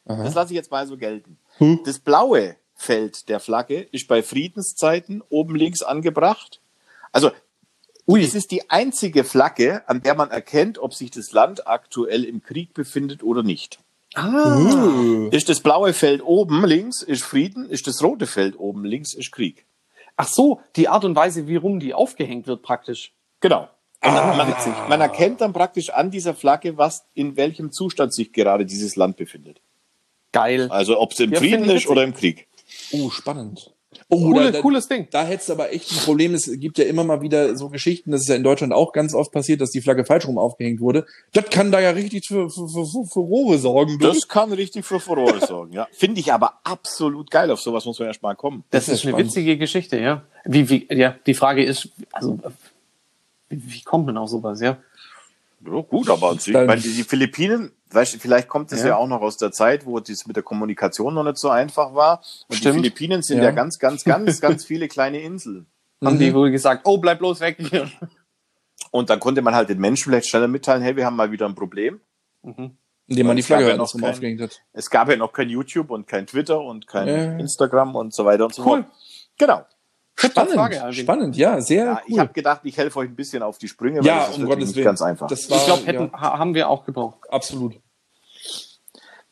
S1: Aha.
S3: Das lasse ich jetzt mal so gelten.
S1: Hm.
S3: Das blaue Feld der Flagge ist bei Friedenszeiten oben links angebracht. Also, es ist die einzige Flagge, an der man erkennt, ob sich das Land aktuell im Krieg befindet oder nicht.
S4: ah,
S3: Ist das blaue Feld oben links, ist Frieden, ist das rote Feld oben links, ist Krieg.
S4: ach so, die Art und Weise, wie rum die aufgehängt wird, praktisch.
S3: Genau.
S1: Ah,
S3: man, man erkennt dann praktisch an dieser Flagge, was in welchem Zustand sich gerade dieses Land befindet.
S4: Geil.
S3: Also ob es im
S4: Ja,
S3: Frieden ist oder im Krieg.
S1: Oh, spannend. Oh,
S4: Coole,
S1: da,
S4: cooles Ding.
S1: da hättest du aber echt ein Problem. Es gibt ja immer mal wieder so Geschichten, das ist ja in Deutschland auch ganz oft passiert, dass die Flagge falsch rum aufgehängt wurde. Das kann da ja richtig für, für, für, für Furore sorgen. du.
S3: Das kann richtig für Furore sorgen, ja. Finde ich aber absolut geil. Auf sowas muss man erst mal kommen.
S4: Das,
S1: Das
S4: ist
S1: ist
S4: eine
S1: spannend.
S4: witzige Geschichte, ja. Wie, wie, ja, die Frage ist, also, wie, wie kommt man auf sowas, ja?
S3: Ja, gut, aber sie,
S1: Dann-
S3: weil die, die Philippinen, weißt, du, vielleicht kommt es ja.
S4: Ja.
S3: auch noch aus der Zeit, wo das mit der Kommunikation noch nicht so einfach war. Und
S4: Stimmt.
S3: die Philippinen sind
S1: Ja.
S3: ja, ganz, ganz, ganz, ganz viele kleine Inseln.
S4: Haben
S1: Mhm.
S4: die wohl gesagt, oh, bleib bloß weg hier.
S3: Und dann konnte man halt den Menschen vielleicht schneller mitteilen, hey, wir haben mal wieder ein Problem.
S4: Mhm.
S1: Indem man die Flagge halt
S3: noch kein-
S1: aufgehängt hat.
S3: Es gab ja noch kein YouTube und kein Twitter und kein
S1: Ja.
S3: Instagram und so weiter und so
S4: Cool.
S3: fort. Genau.
S1: Spannend,
S4: Frage,
S1: spannend, ja, sehr
S3: Ja,
S1: cool.
S3: Ich habe gedacht, ich helfe euch ein bisschen auf die Sprünge, weil
S1: ja,
S3: das ist
S1: um Gottes
S3: nicht
S1: Willen.
S3: ganz einfach.
S1: Das war,
S4: Ich glaube,
S1: ja,
S4: ha- haben wir auch gebraucht.
S1: absolut.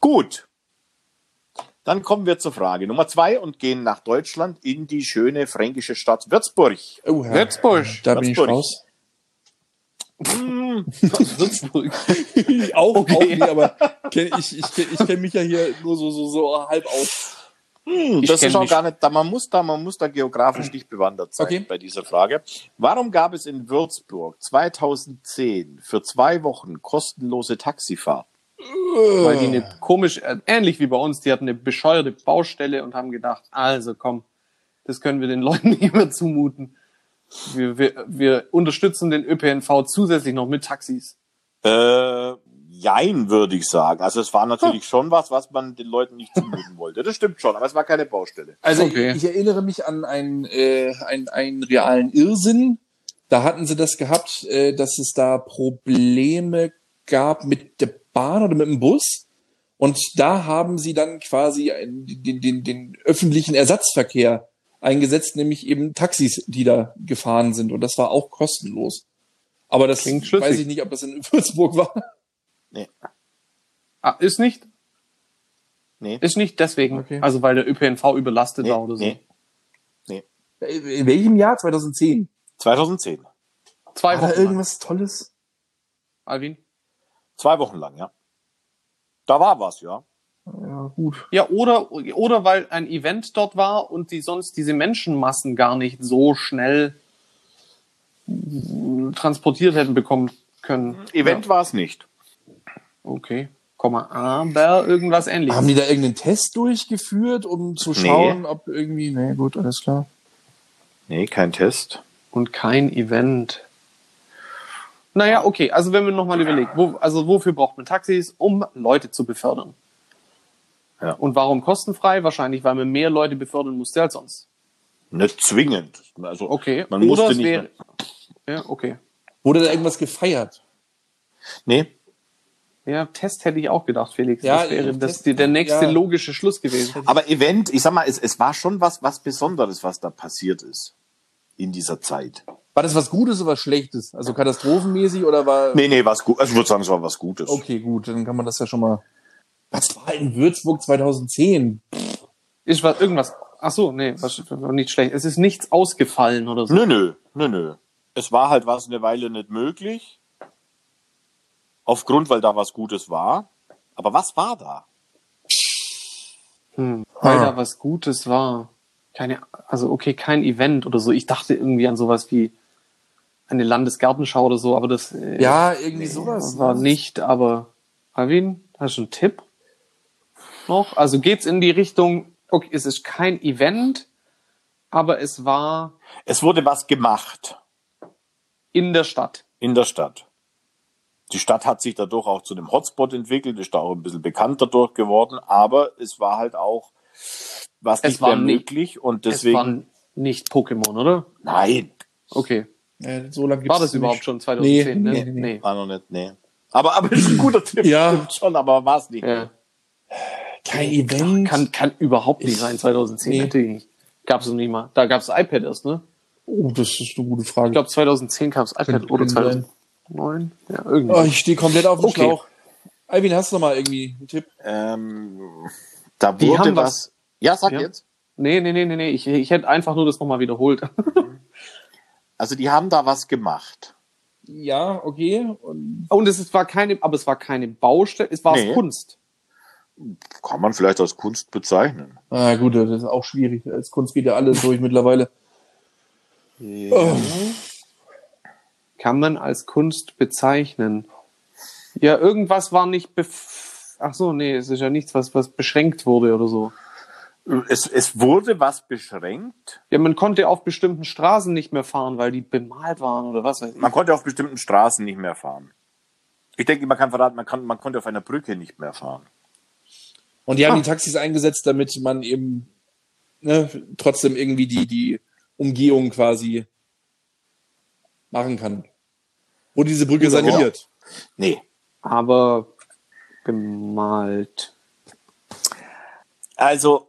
S3: Gut. Dann kommen wir zur Frage Nummer zwei und gehen nach Deutschland in die schöne fränkische Stadt Würzburg.
S1: Oh, ja.
S4: Würzburg.
S1: Da bin ich
S3: Würzburg.
S1: raus.
S3: Hm,
S4: Würzburg.
S1: auch,
S4: Okay.
S1: auch nee, aber kenn, ich, ich, ich kenne mich ja hier nur so, so, so halb aus.
S3: Hm, das ist auch
S4: mich.
S3: gar nicht, da man muss da, man muss da geografisch nicht bewandert sein
S1: Okay.
S3: bei dieser Frage. Warum gab es in Würzburg 2010 für zwei Wochen kostenlose Taxifahrt?
S4: Weil die eine komisch, äh, ähnlich wie bei uns, die hatten eine bescheuerte Baustelle und haben gedacht, also komm, das können wir den Leuten nicht mehr zumuten. Wir, wir, wir unterstützen den ÖPNV zusätzlich noch mit Taxis.
S3: Äh, jein, würde ich sagen. Also es war natürlich schon was, was man den Leuten nicht zumuten wollte. Das stimmt schon, aber es war keine Baustelle.
S1: Also
S4: Okay.
S1: ich, ich erinnere mich an einen, äh, einen, einen realen Irrsinn. Da hatten sie das gehabt, äh, dass es da Probleme gab mit der Bahn oder mit dem Bus. Und da haben sie dann quasi den, den, den öffentlichen Ersatzverkehr eingesetzt, nämlich eben Taxis, die da gefahren sind. Und das war auch kostenlos. Aber das weiß ich nicht, ob das in Würzburg war.
S4: Ah, ist nicht,
S3: Nee.
S4: ist nicht deswegen.
S1: Okay.
S4: Also weil der ÖPNV überlastet
S3: Nee,
S4: war oder so.
S3: nee.
S1: In welchem Jahr? 2010.
S3: 2010.
S4: Zwei
S1: War
S4: Wochen.
S1: da
S4: lang.
S1: irgendwas Tolles?
S4: Alvin?
S3: Zwei Wochen lang, ja. Da war was, ja.
S1: Ja, gut.
S4: Ja, oder, oder weil ein Event dort war und die sonst diese Menschenmassen gar nicht so schnell transportiert hätten bekommen können.
S3: Event war es nicht.
S4: Okay. Komma, aber irgendwas ähnliches.
S1: Haben die da irgendeinen Test durchgeführt, um zu
S3: Nee.
S1: schauen, ob irgendwie. Nee, gut, alles klar.
S3: Nee, kein Test.
S4: Und kein Event. Naja, okay, also wenn wir nochmal überlegen, wo, also wofür braucht man Taxis? Um Leute zu befördern.
S3: Ja.
S4: Und warum kostenfrei? Wahrscheinlich, weil man mehr Leute befördern musste als sonst.
S3: Nicht zwingend. Also,
S4: Okay.
S3: man
S4: Oder
S3: musste
S4: es
S3: nicht.
S4: wäre. Ja, okay.
S1: Wurde da irgendwas gefeiert?
S3: Nee,
S4: Ja, Test hätte ich auch gedacht, Felix.
S1: Ja,
S4: das wäre
S1: Test-
S4: das, die, der nächste
S1: ja.
S4: logische Schluss gewesen.
S3: aber Event, ich sag mal, es, es war schon was, was Besonderes, was da passiert ist. In dieser Zeit.
S1: War das was Gutes oder was Schlechtes? Also katastrophenmäßig oder war.
S3: Nee, nee, was gut. Also ich würde sagen, es war was Gutes.
S1: Okay, gut, dann kann man das ja schon mal. Was war in Würzburg 2010?
S4: Ist was, irgendwas. Ach so, nee, was, nicht schlecht. Es ist nichts ausgefallen oder so.
S3: Nö, nö, nö, nö. Es war halt was eine Weile nicht möglich. Aufgrund, weil da was Gutes war. Aber was war da?
S4: Hm, weil
S1: Ah.
S4: da was Gutes war. Keine, also okay, kein Event oder so. Ich dachte irgendwie an sowas wie eine Landesgartenschau oder so, aber das äh,
S1: Ja, irgendwie sowas.
S4: war nicht. Aber Alvin, hast du einen Tipp noch? Also geht's in die Richtung, okay, es ist kein Event, aber es war
S3: Es wurde was gemacht
S4: in der Stadt.
S3: in der Stadt. Die Stadt hat sich dadurch auch zu einem Hotspot entwickelt, ist da auch ein bisschen bekannt dadurch geworden, aber es war halt auch was nicht mehr möglich und deswegen.
S4: Es waren nicht Pokémon, oder?
S3: Nein.
S4: Okay.
S1: Äh, so lange gibt's War
S4: das überhaupt schon 2010?
S1: Nee,
S4: ne?
S1: nee, nee.
S3: War noch nicht, nee. Aber, aber ist ein guter Tipp,
S1: ja.
S3: stimmt schon, aber war es nicht.
S4: Ja.
S1: Kein Event.
S4: Kann, kann überhaupt nicht sein, 2010
S1: nee.
S4: hätte nicht. Gab noch nicht mal. Da gab's iPad erst, ne?
S1: Oh, das ist eine gute Frage.
S4: Ich glaube, 2010 gab's es
S1: iPad
S4: oder
S1: 2010
S4: neun. Ja, irgendwie.
S1: Oh, ich stehe komplett auf dem
S4: okay.
S1: Schlauch. Alvin, hast du noch mal irgendwie einen Tipp?
S3: Ähm, da wurde
S4: haben
S3: was.
S4: was.
S3: Ja, sag
S4: ja.
S3: jetzt.
S4: Nee, nee, nee, nee, nee. Ich, ich hätte einfach nur das nochmal wiederholt.
S3: also die haben da was gemacht.
S1: Ja, okay. Und,
S4: Und es war keine, aber es war keine Baustelle, es war
S3: nee.
S4: Kunst.
S3: Kann man vielleicht als Kunst bezeichnen.
S1: Ah, gut, das ist auch schwierig. Als Kunst geht ja alles durch mittlerweile. Ja. Oh.
S4: Kann man als Kunst bezeichnen. Ja, irgendwas war nicht bef Ach so, nee, es ist ja nichts, was, was beschränkt wurde oder so.
S3: Es, es wurde was beschränkt.
S4: Ja, man konnte auf bestimmten Straßen nicht mehr fahren, weil die bemalt waren oder was weiß ich.
S3: Man konnte auf bestimmten Straßen nicht mehr fahren. Ich denke, man kann verraten, man, kann, man konnte auf einer Brücke nicht mehr fahren.
S1: Und die haben
S4: Ah.
S1: die Taxis eingesetzt, damit man eben ne, trotzdem irgendwie die, die Umgehung quasi machen kann. Wurde diese Brücke
S4: Genau.
S1: saniert?
S3: Nee.
S4: Aber bemalt.
S3: Also,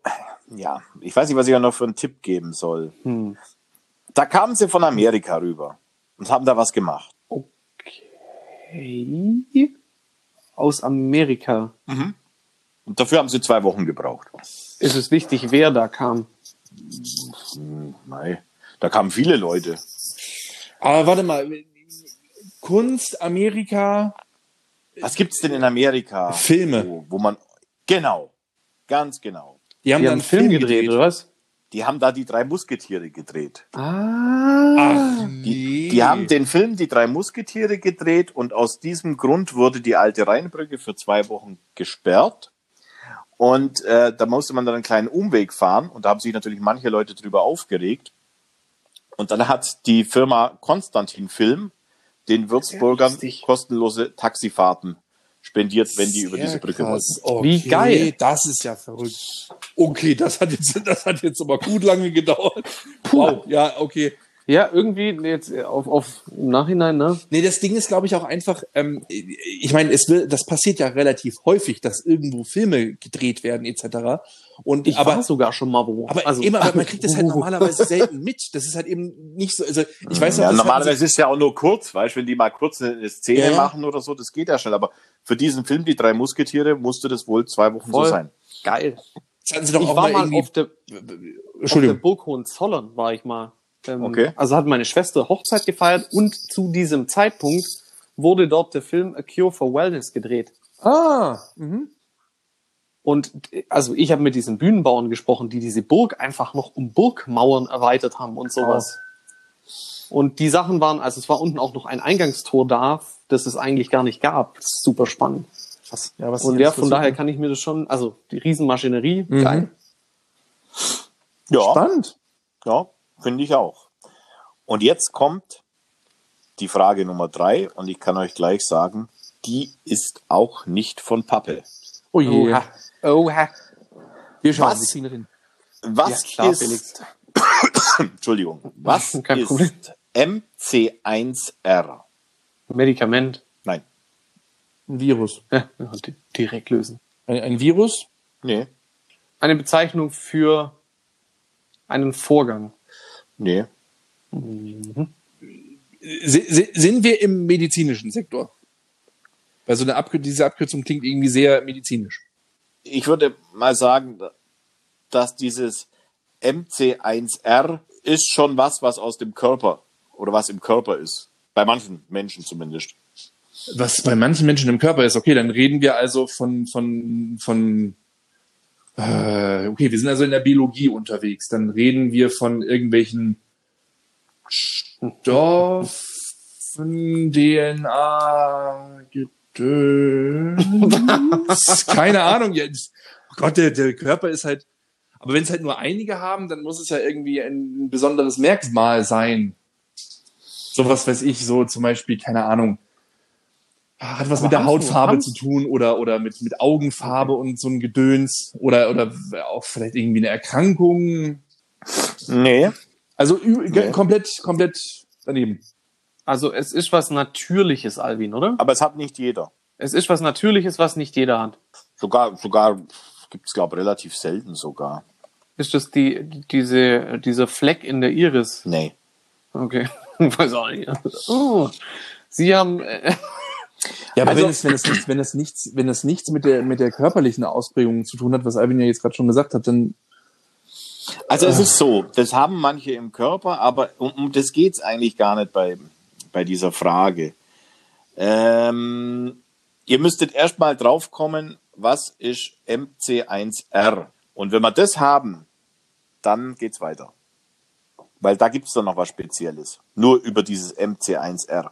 S3: ja, ich weiß nicht, was ich ja noch für einen Tipp geben soll.
S4: Hm.
S3: Da kamen sie von Amerika rüber und haben da was gemacht.
S4: Hey. Aus Amerika.
S3: Und dafür haben sie zwei Wochen gebraucht.
S4: Ist es wichtig, wer da kam?
S3: Nein. Da kamen viele Leute.
S1: Aber warte mal. Kunst, Amerika,
S3: Was gibt's denn in Amerika?
S1: Filme.
S3: Wo, wo man. Genau. Ganz genau.
S1: Die haben
S4: Die
S1: dann
S4: einen Film gedreht, oder was?
S3: Die haben da die drei Musketiere gedreht.
S4: Ah.
S1: Ach,
S3: Die,
S1: nee.
S3: die haben den Film Die drei Musketiere gedreht und aus diesem Grund wurde die alte Rheinbrücke für zwei Wochen gesperrt. Und äh, da musste man dann einen kleinen Umweg fahren und da haben sich natürlich manche Leute drüber aufgeregt. Und dann hat die Firma Konstantin Film den Würzburgern kostenlose Taxifahrten spendiert, wenn die über
S1: Sehr
S3: diese Brücke
S1: krass.
S3: wollten.
S1: Okay,
S4: Wie geil.
S1: Das ist ja verrückt. Okay, das hat jetzt, das hat jetzt aber gut lange gedauert. Wow, ja, okay.
S4: Ja, irgendwie jetzt auf, auf im Nachhinein, ne?
S1: Nee, das Ding ist, glaube ich, auch einfach, ähm, ich meine, es will, das passiert ja relativ häufig, dass irgendwo Filme gedreht werden, etc. Und
S4: Ich
S1: aber,
S4: war sogar schon mal wo.
S1: aber
S4: Also-
S1: immer, aber man kriegt das halt normalerweise selten mit. Das ist halt eben nicht so, also ich weiß noch,
S3: Ja, normalerweise ist es ja auch nur kurz, weißt du, wenn die mal kurz eine Szene
S1: Ja,
S3: machen oder so, das geht ja schnell. Aber für diesen Film, die drei Musketiere, musste das wohl zwei Wochen
S4: Voll.
S3: so sein.
S4: geil.
S1: das hatten sie doch
S4: Ich
S1: auch
S4: war
S1: mal
S4: mal auf der, auf der
S1: Entschuldigung.
S4: Burg Hohenzollern, war ich mal. Ähm,
S3: Okay.
S4: Also hat meine Schwester Hochzeit gefeiert und zu diesem Zeitpunkt wurde dort der Film A Cure for Wellness gedreht.
S1: Ah, mhm.
S4: Und also ich habe mit diesen Bühnenbauern gesprochen, die diese Burg einfach noch um Burgmauern erweitert haben und sowas. Und die Sachen waren, also es war unten auch noch ein Eingangstor da, das es eigentlich gar nicht gab. Das ist super spannend.
S1: Krass. Ja, was
S4: Und ja, von
S1: versuchen.
S4: daher kann ich mir das schon, also die Riesenmaschinerie,
S1: Mhm.
S4: geil.
S3: Ja,
S1: Spannend.
S3: ja finde ich auch. Und jetzt kommt die Frage Nummer drei und ich kann euch gleich sagen, die ist auch nicht von Pappe.
S1: Oh je.
S4: Oha. Oha.
S1: Wir schauen,
S3: Was?
S1: hin.
S3: Was
S4: Ja, klar,
S3: ist,
S4: Felix.
S3: Entschuldigung. Was
S4: Kein
S3: ist
S4: Problem.
S3: MC1R?
S4: Medikament.
S3: Nein.
S1: Ein Virus.
S4: Ja, ja, di- direkt lösen.
S1: Ein, ein Virus?
S3: Nee.
S4: Eine Bezeichnung für einen Vorgang.
S3: Nee.
S1: Si- Sind wir im medizinischen Sektor? Weil so eine Abkür diese Abkürzung klingt irgendwie sehr medizinisch.
S3: Ich würde mal sagen, dass dieses MC1R ist schon was, was aus dem Körper oder was im Körper ist. Bei manchen Menschen zumindest.
S1: Was bei manchen Menschen im Körper ist, okay, dann reden wir also von, von, von, äh, okay, wir sind also in der Biologie unterwegs. Dann reden wir von irgendwelchen Stoffen, DNA, Gedöns. Keine Ahnung jetzt. Oh Gott, der, der Körper ist halt, aber wenn es halt nur einige haben, dann muss es ja irgendwie ein besonderes Merkmal sein. Sowas weiß ich, so zum Beispiel, keine Ahnung. Hat was
S4: Aber
S1: mit der Hautfarbe
S4: haben-
S1: zu tun oder, oder mit, mit Augenfarbe und so ein Gedöns oder, oder auch vielleicht irgendwie eine Erkrankung.
S3: Nee.
S1: Also
S3: Nee.
S1: komplett, komplett daneben.
S4: Also es ist was Natürliches, Alvin, oder?
S3: Aber es hat nicht jeder.
S4: Es ist was Natürliches, was nicht jeder hat.
S3: Sogar, sogar gibt's glaube relativ selten sogar.
S4: Ist das die, diese, dieser Fleck in der Iris?
S3: Nee.
S4: Okay. Weiß auch nicht. Oh. Sie haben, äh,
S1: Ja, aber
S3: Also-
S1: wenn es, wenn es nichts, wenn es nichts, wenn es nichts mit der, mit der körperlichen Ausprägung zu tun hat, was Alvin ja jetzt gerade schon gesagt hat, dann,
S3: Also es ist so, das haben manche im Körper, aber um, um das geht's eigentlich gar nicht bei, bei dieser Frage. Ähm, ihr müsstet erstmal draufkommen, was ist MC1R? Und wenn wir das haben, dann geht's weiter. Weil da gibt's dann noch was Spezielles. Nur über dieses MC1R.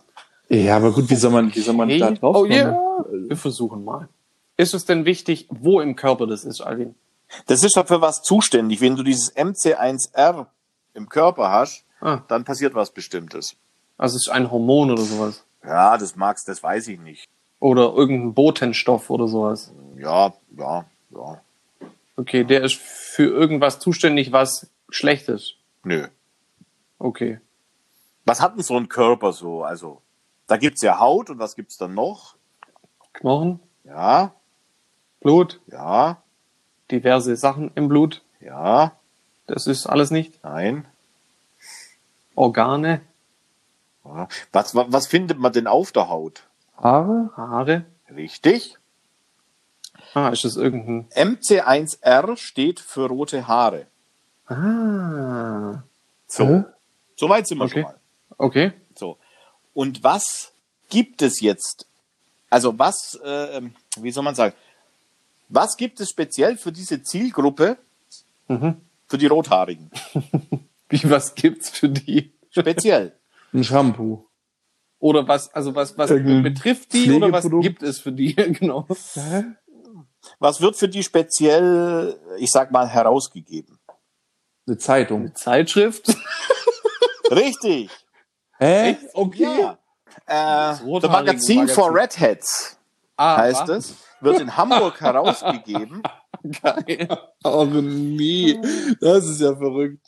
S1: Ja, aber gut, wie soll man, wie soll man
S4: hey,
S1: da drauf
S4: oh
S1: kommen?
S4: ja, wir versuchen mal. Ist es denn wichtig, wo im Körper das ist, Alvin?
S3: Das ist dafür was zuständig. Wenn du dieses MC1R im Körper hast,
S4: Ah,
S3: dann passiert was Bestimmtes.
S4: also es ist ein Hormon oder sowas.
S3: Ja, das magst, das weiß ich nicht.
S4: Oder irgendein Botenstoff oder sowas.
S3: Ja, ja, ja.
S4: Okay, der ist für irgendwas zuständig, was schlecht ist.
S3: Nö.
S4: Okay.
S3: Was hat denn so ein Körper so? Also, da gibt's ja Haut und was gibt's dann noch?
S4: Knochen,
S3: Ja,
S4: Blut,
S3: ja,
S4: diverse Sachen im Blut.
S3: ja,
S4: Das ist alles nicht.
S3: nein.
S4: Organe,
S3: Ja. Was, was, was findet man denn auf der Haut?
S1: Haare?
S4: Haare.
S3: Richtig.
S4: Ah, ist das irgendein.
S3: MC1R steht für rote Haare.
S4: Ah.
S3: So,
S1: Hä?
S3: soweit sind wir
S4: Okay.
S3: schon mal.
S4: Okay.
S3: Und was gibt es jetzt? Also was, äh, wie soll man sagen? Was gibt es speziell für diese Zielgruppe,
S4: Mhm.
S3: für die Rothaarigen?
S4: Wie, was gibt's für die?
S3: Speziell.
S1: Ein Shampoo.
S4: Oder was, also was, was
S1: Irgendein
S4: betrifft die oder was gibt es für die? genau.
S3: Was wird für die speziell, ich sag mal, herausgegeben?
S1: Eine Zeitung.
S4: Zeitschrift?
S3: Richtig.
S1: Hä?
S3: Okay. Ja. Äh,
S4: Das
S3: The
S4: Rothaarigen-
S3: Magazin for. Redheads
S4: Ah,
S3: heißt
S4: was?
S3: es. Wird in Hamburg herausgegeben.
S4: Geil.
S1: Oh nee, das ist ja verrückt.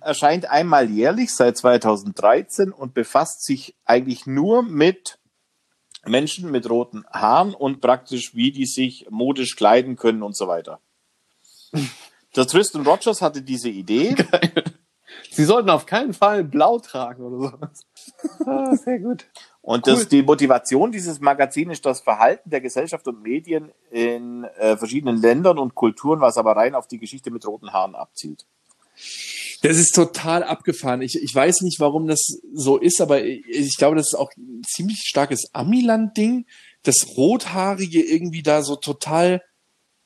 S3: Erscheint einmal jährlich seit 2013 und befasst sich eigentlich nur mit Menschen mit roten Haaren und praktisch, wie die sich modisch kleiden können und so weiter. Der Tristan Rogers hatte diese Idee.
S4: Sie sollten auf keinen Fall blau tragen oder sowas. Ah, sehr gut.
S3: Und
S4: Cool.
S3: das, die Motivation dieses Magazins ist das Verhalten der Gesellschaft und Medien in äh, verschiedenen Ländern und Kulturen, was aber rein auf die Geschichte mit roten Haaren abzielt.
S1: Das ist total abgefahren. Ich, ich weiß nicht, warum das so ist, aber ich, ich glaube, das ist auch ein ziemlich starkes Amiland-Ding, dass Rothaarige irgendwie da so total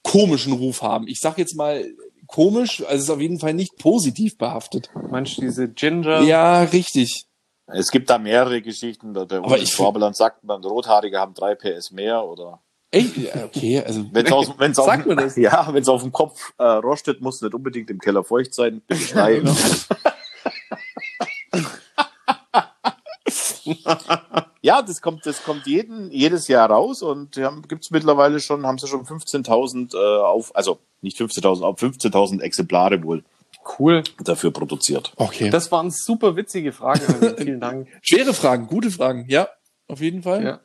S1: komischen Ruf haben. Ich sag jetzt mal komisch, also es ist auf jeden Fall nicht positiv behaftet.
S4: Du diese Ginger?
S1: Ja, richtig.
S3: Es gibt da mehrere Geschichten. Der, der
S1: Aber ich-
S3: Schwabeland sagt man, Rothaarige haben drei PS mehr oder
S1: Echt? Ja, Okay, also
S3: wenn's aus, wenn's
S4: Sag
S3: auf,
S4: mir das.
S3: Ja, wenn es auf dem Kopf äh, rostet, muss nicht unbedingt im Keller feucht sein. Bitte schneiden. ja, das kommt, das kommt jeden, jedes Jahr raus und ja, gibt's mittlerweile schon, haben sie schon 15.000 äh, auf, also nicht 15.000, auf 15.000 Exemplare wohl.
S4: Cool.
S3: dafür produziert.
S1: Okay.
S4: Das waren super witzige Fragen. Erwin. Vielen Dank.
S1: Schwere Fragen, gute Fragen, ja, auf jeden Fall.
S4: Ja,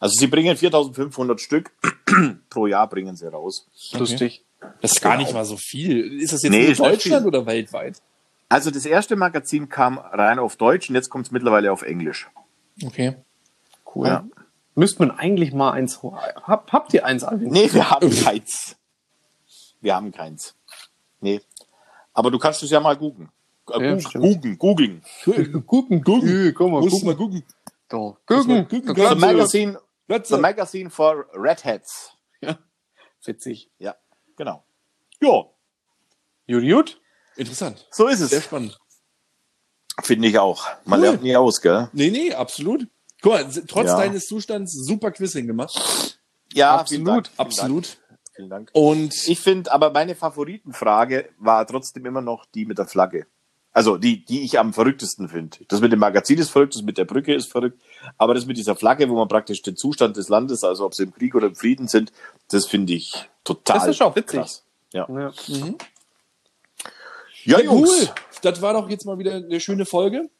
S3: Also sie bringen 4500 Stück pro Jahr bringen sie raus.
S4: lustig.
S1: Das ist gar
S3: Genau.
S1: nicht mal so viel. Ist das jetzt
S3: Nee, nicht
S1: Deutschland oder weltweit?
S3: Also das erste Magazin kam rein auf Deutsch und jetzt kommt es mittlerweile auf Englisch.
S1: Okay.
S4: Cool.
S3: Ja.
S4: Müsste man eigentlich mal eins. Hab, habt ihr eins, Alvin?
S3: Nee, wir haben keins. Wir haben keins. Nee. Aber du kannst es ja mal googeln. Äh,
S4: Ja,
S3: googeln, googeln.
S4: Gucken, gucken. Guck mal, gucken.
S1: mal gucken,
S4: Da
S1: Glatze.
S3: The Magazine, the magazine for Redheads.
S4: Ja. Witzig.
S3: Ja, genau. Ja,
S4: Gut, gut.
S1: Interessant.
S3: so ist
S1: Sehr
S3: es.
S1: spannend.
S3: Finde ich auch. Man
S1: Cool.
S3: lernt nie aus, gell?
S1: Nee, nee, absolut. Guck mal, trotz
S3: Ja.
S1: deines Zustands super Quiz hingemacht.
S3: Ja,
S4: Absolut,
S3: vielen
S1: Absolut.
S3: Vielen Dank.
S1: Und
S3: Ich finde, aber meine Favoritenfrage war trotzdem immer noch die mit der Flagge. Also die, die ich am verrücktesten finde. Das mit dem Magazin ist verrückt, das mit der Brücke ist verrückt, aber das mit dieser Flagge, wo man praktisch den Zustand des Landes, also ob sie im Krieg oder im Frieden sind, das finde ich total.
S4: Das ist auch witzig.
S3: Krass. Ja.
S4: Ja.
S3: Ja,
S1: ja,
S3: Jungs.
S1: cool. Das war doch jetzt mal wieder eine schöne Folge.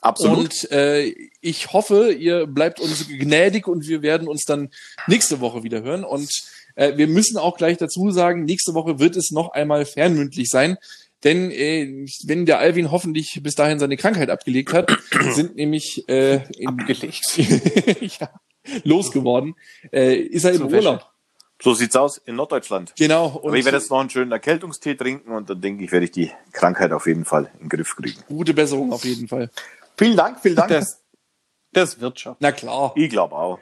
S3: Absolut.
S1: Und äh, ich hoffe, ihr bleibt uns gnädig und wir werden uns dann nächste Woche wieder hören. Und äh, wir müssen auch gleich dazu sagen, nächste Woche wird es noch einmal fernmündlich sein. Denn äh, wenn der Alvin hoffentlich bis dahin seine Krankheit abgelegt hat, sind nämlich äh, in,
S4: Abgelegt.
S1: ja, losgeworden, äh, ist er im
S4: Zur
S1: Urlaub.
S3: So sieht's aus in Norddeutschland.
S1: Genau.
S3: Aber ich werde jetzt noch einen schönen Erkältungstee trinken und dann denke ich, werde ich die Krankheit auf jeden Fall in den Griff kriegen.
S1: gute Besserung auf jeden Fall.
S3: Vielen Dank, vielen Dank.
S4: Das, das wird schon.
S1: Na klar.
S3: ich glaube auch.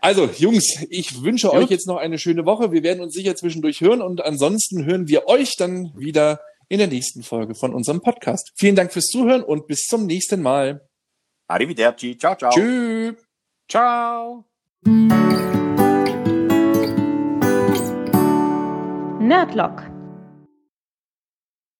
S1: Also, Jungs, ich wünsche
S4: Gut.
S1: euch jetzt noch eine schöne Woche. Wir werden uns sicher zwischendurch hören und ansonsten hören wir euch dann wieder in der nächsten Folge von unserem Podcast. Vielen Dank fürs Zuhören und bis zum nächsten Mal.
S3: Arrivederci. Ciao, ciao.
S1: Tschüss.
S4: Ciao.
S2: Nerdlock,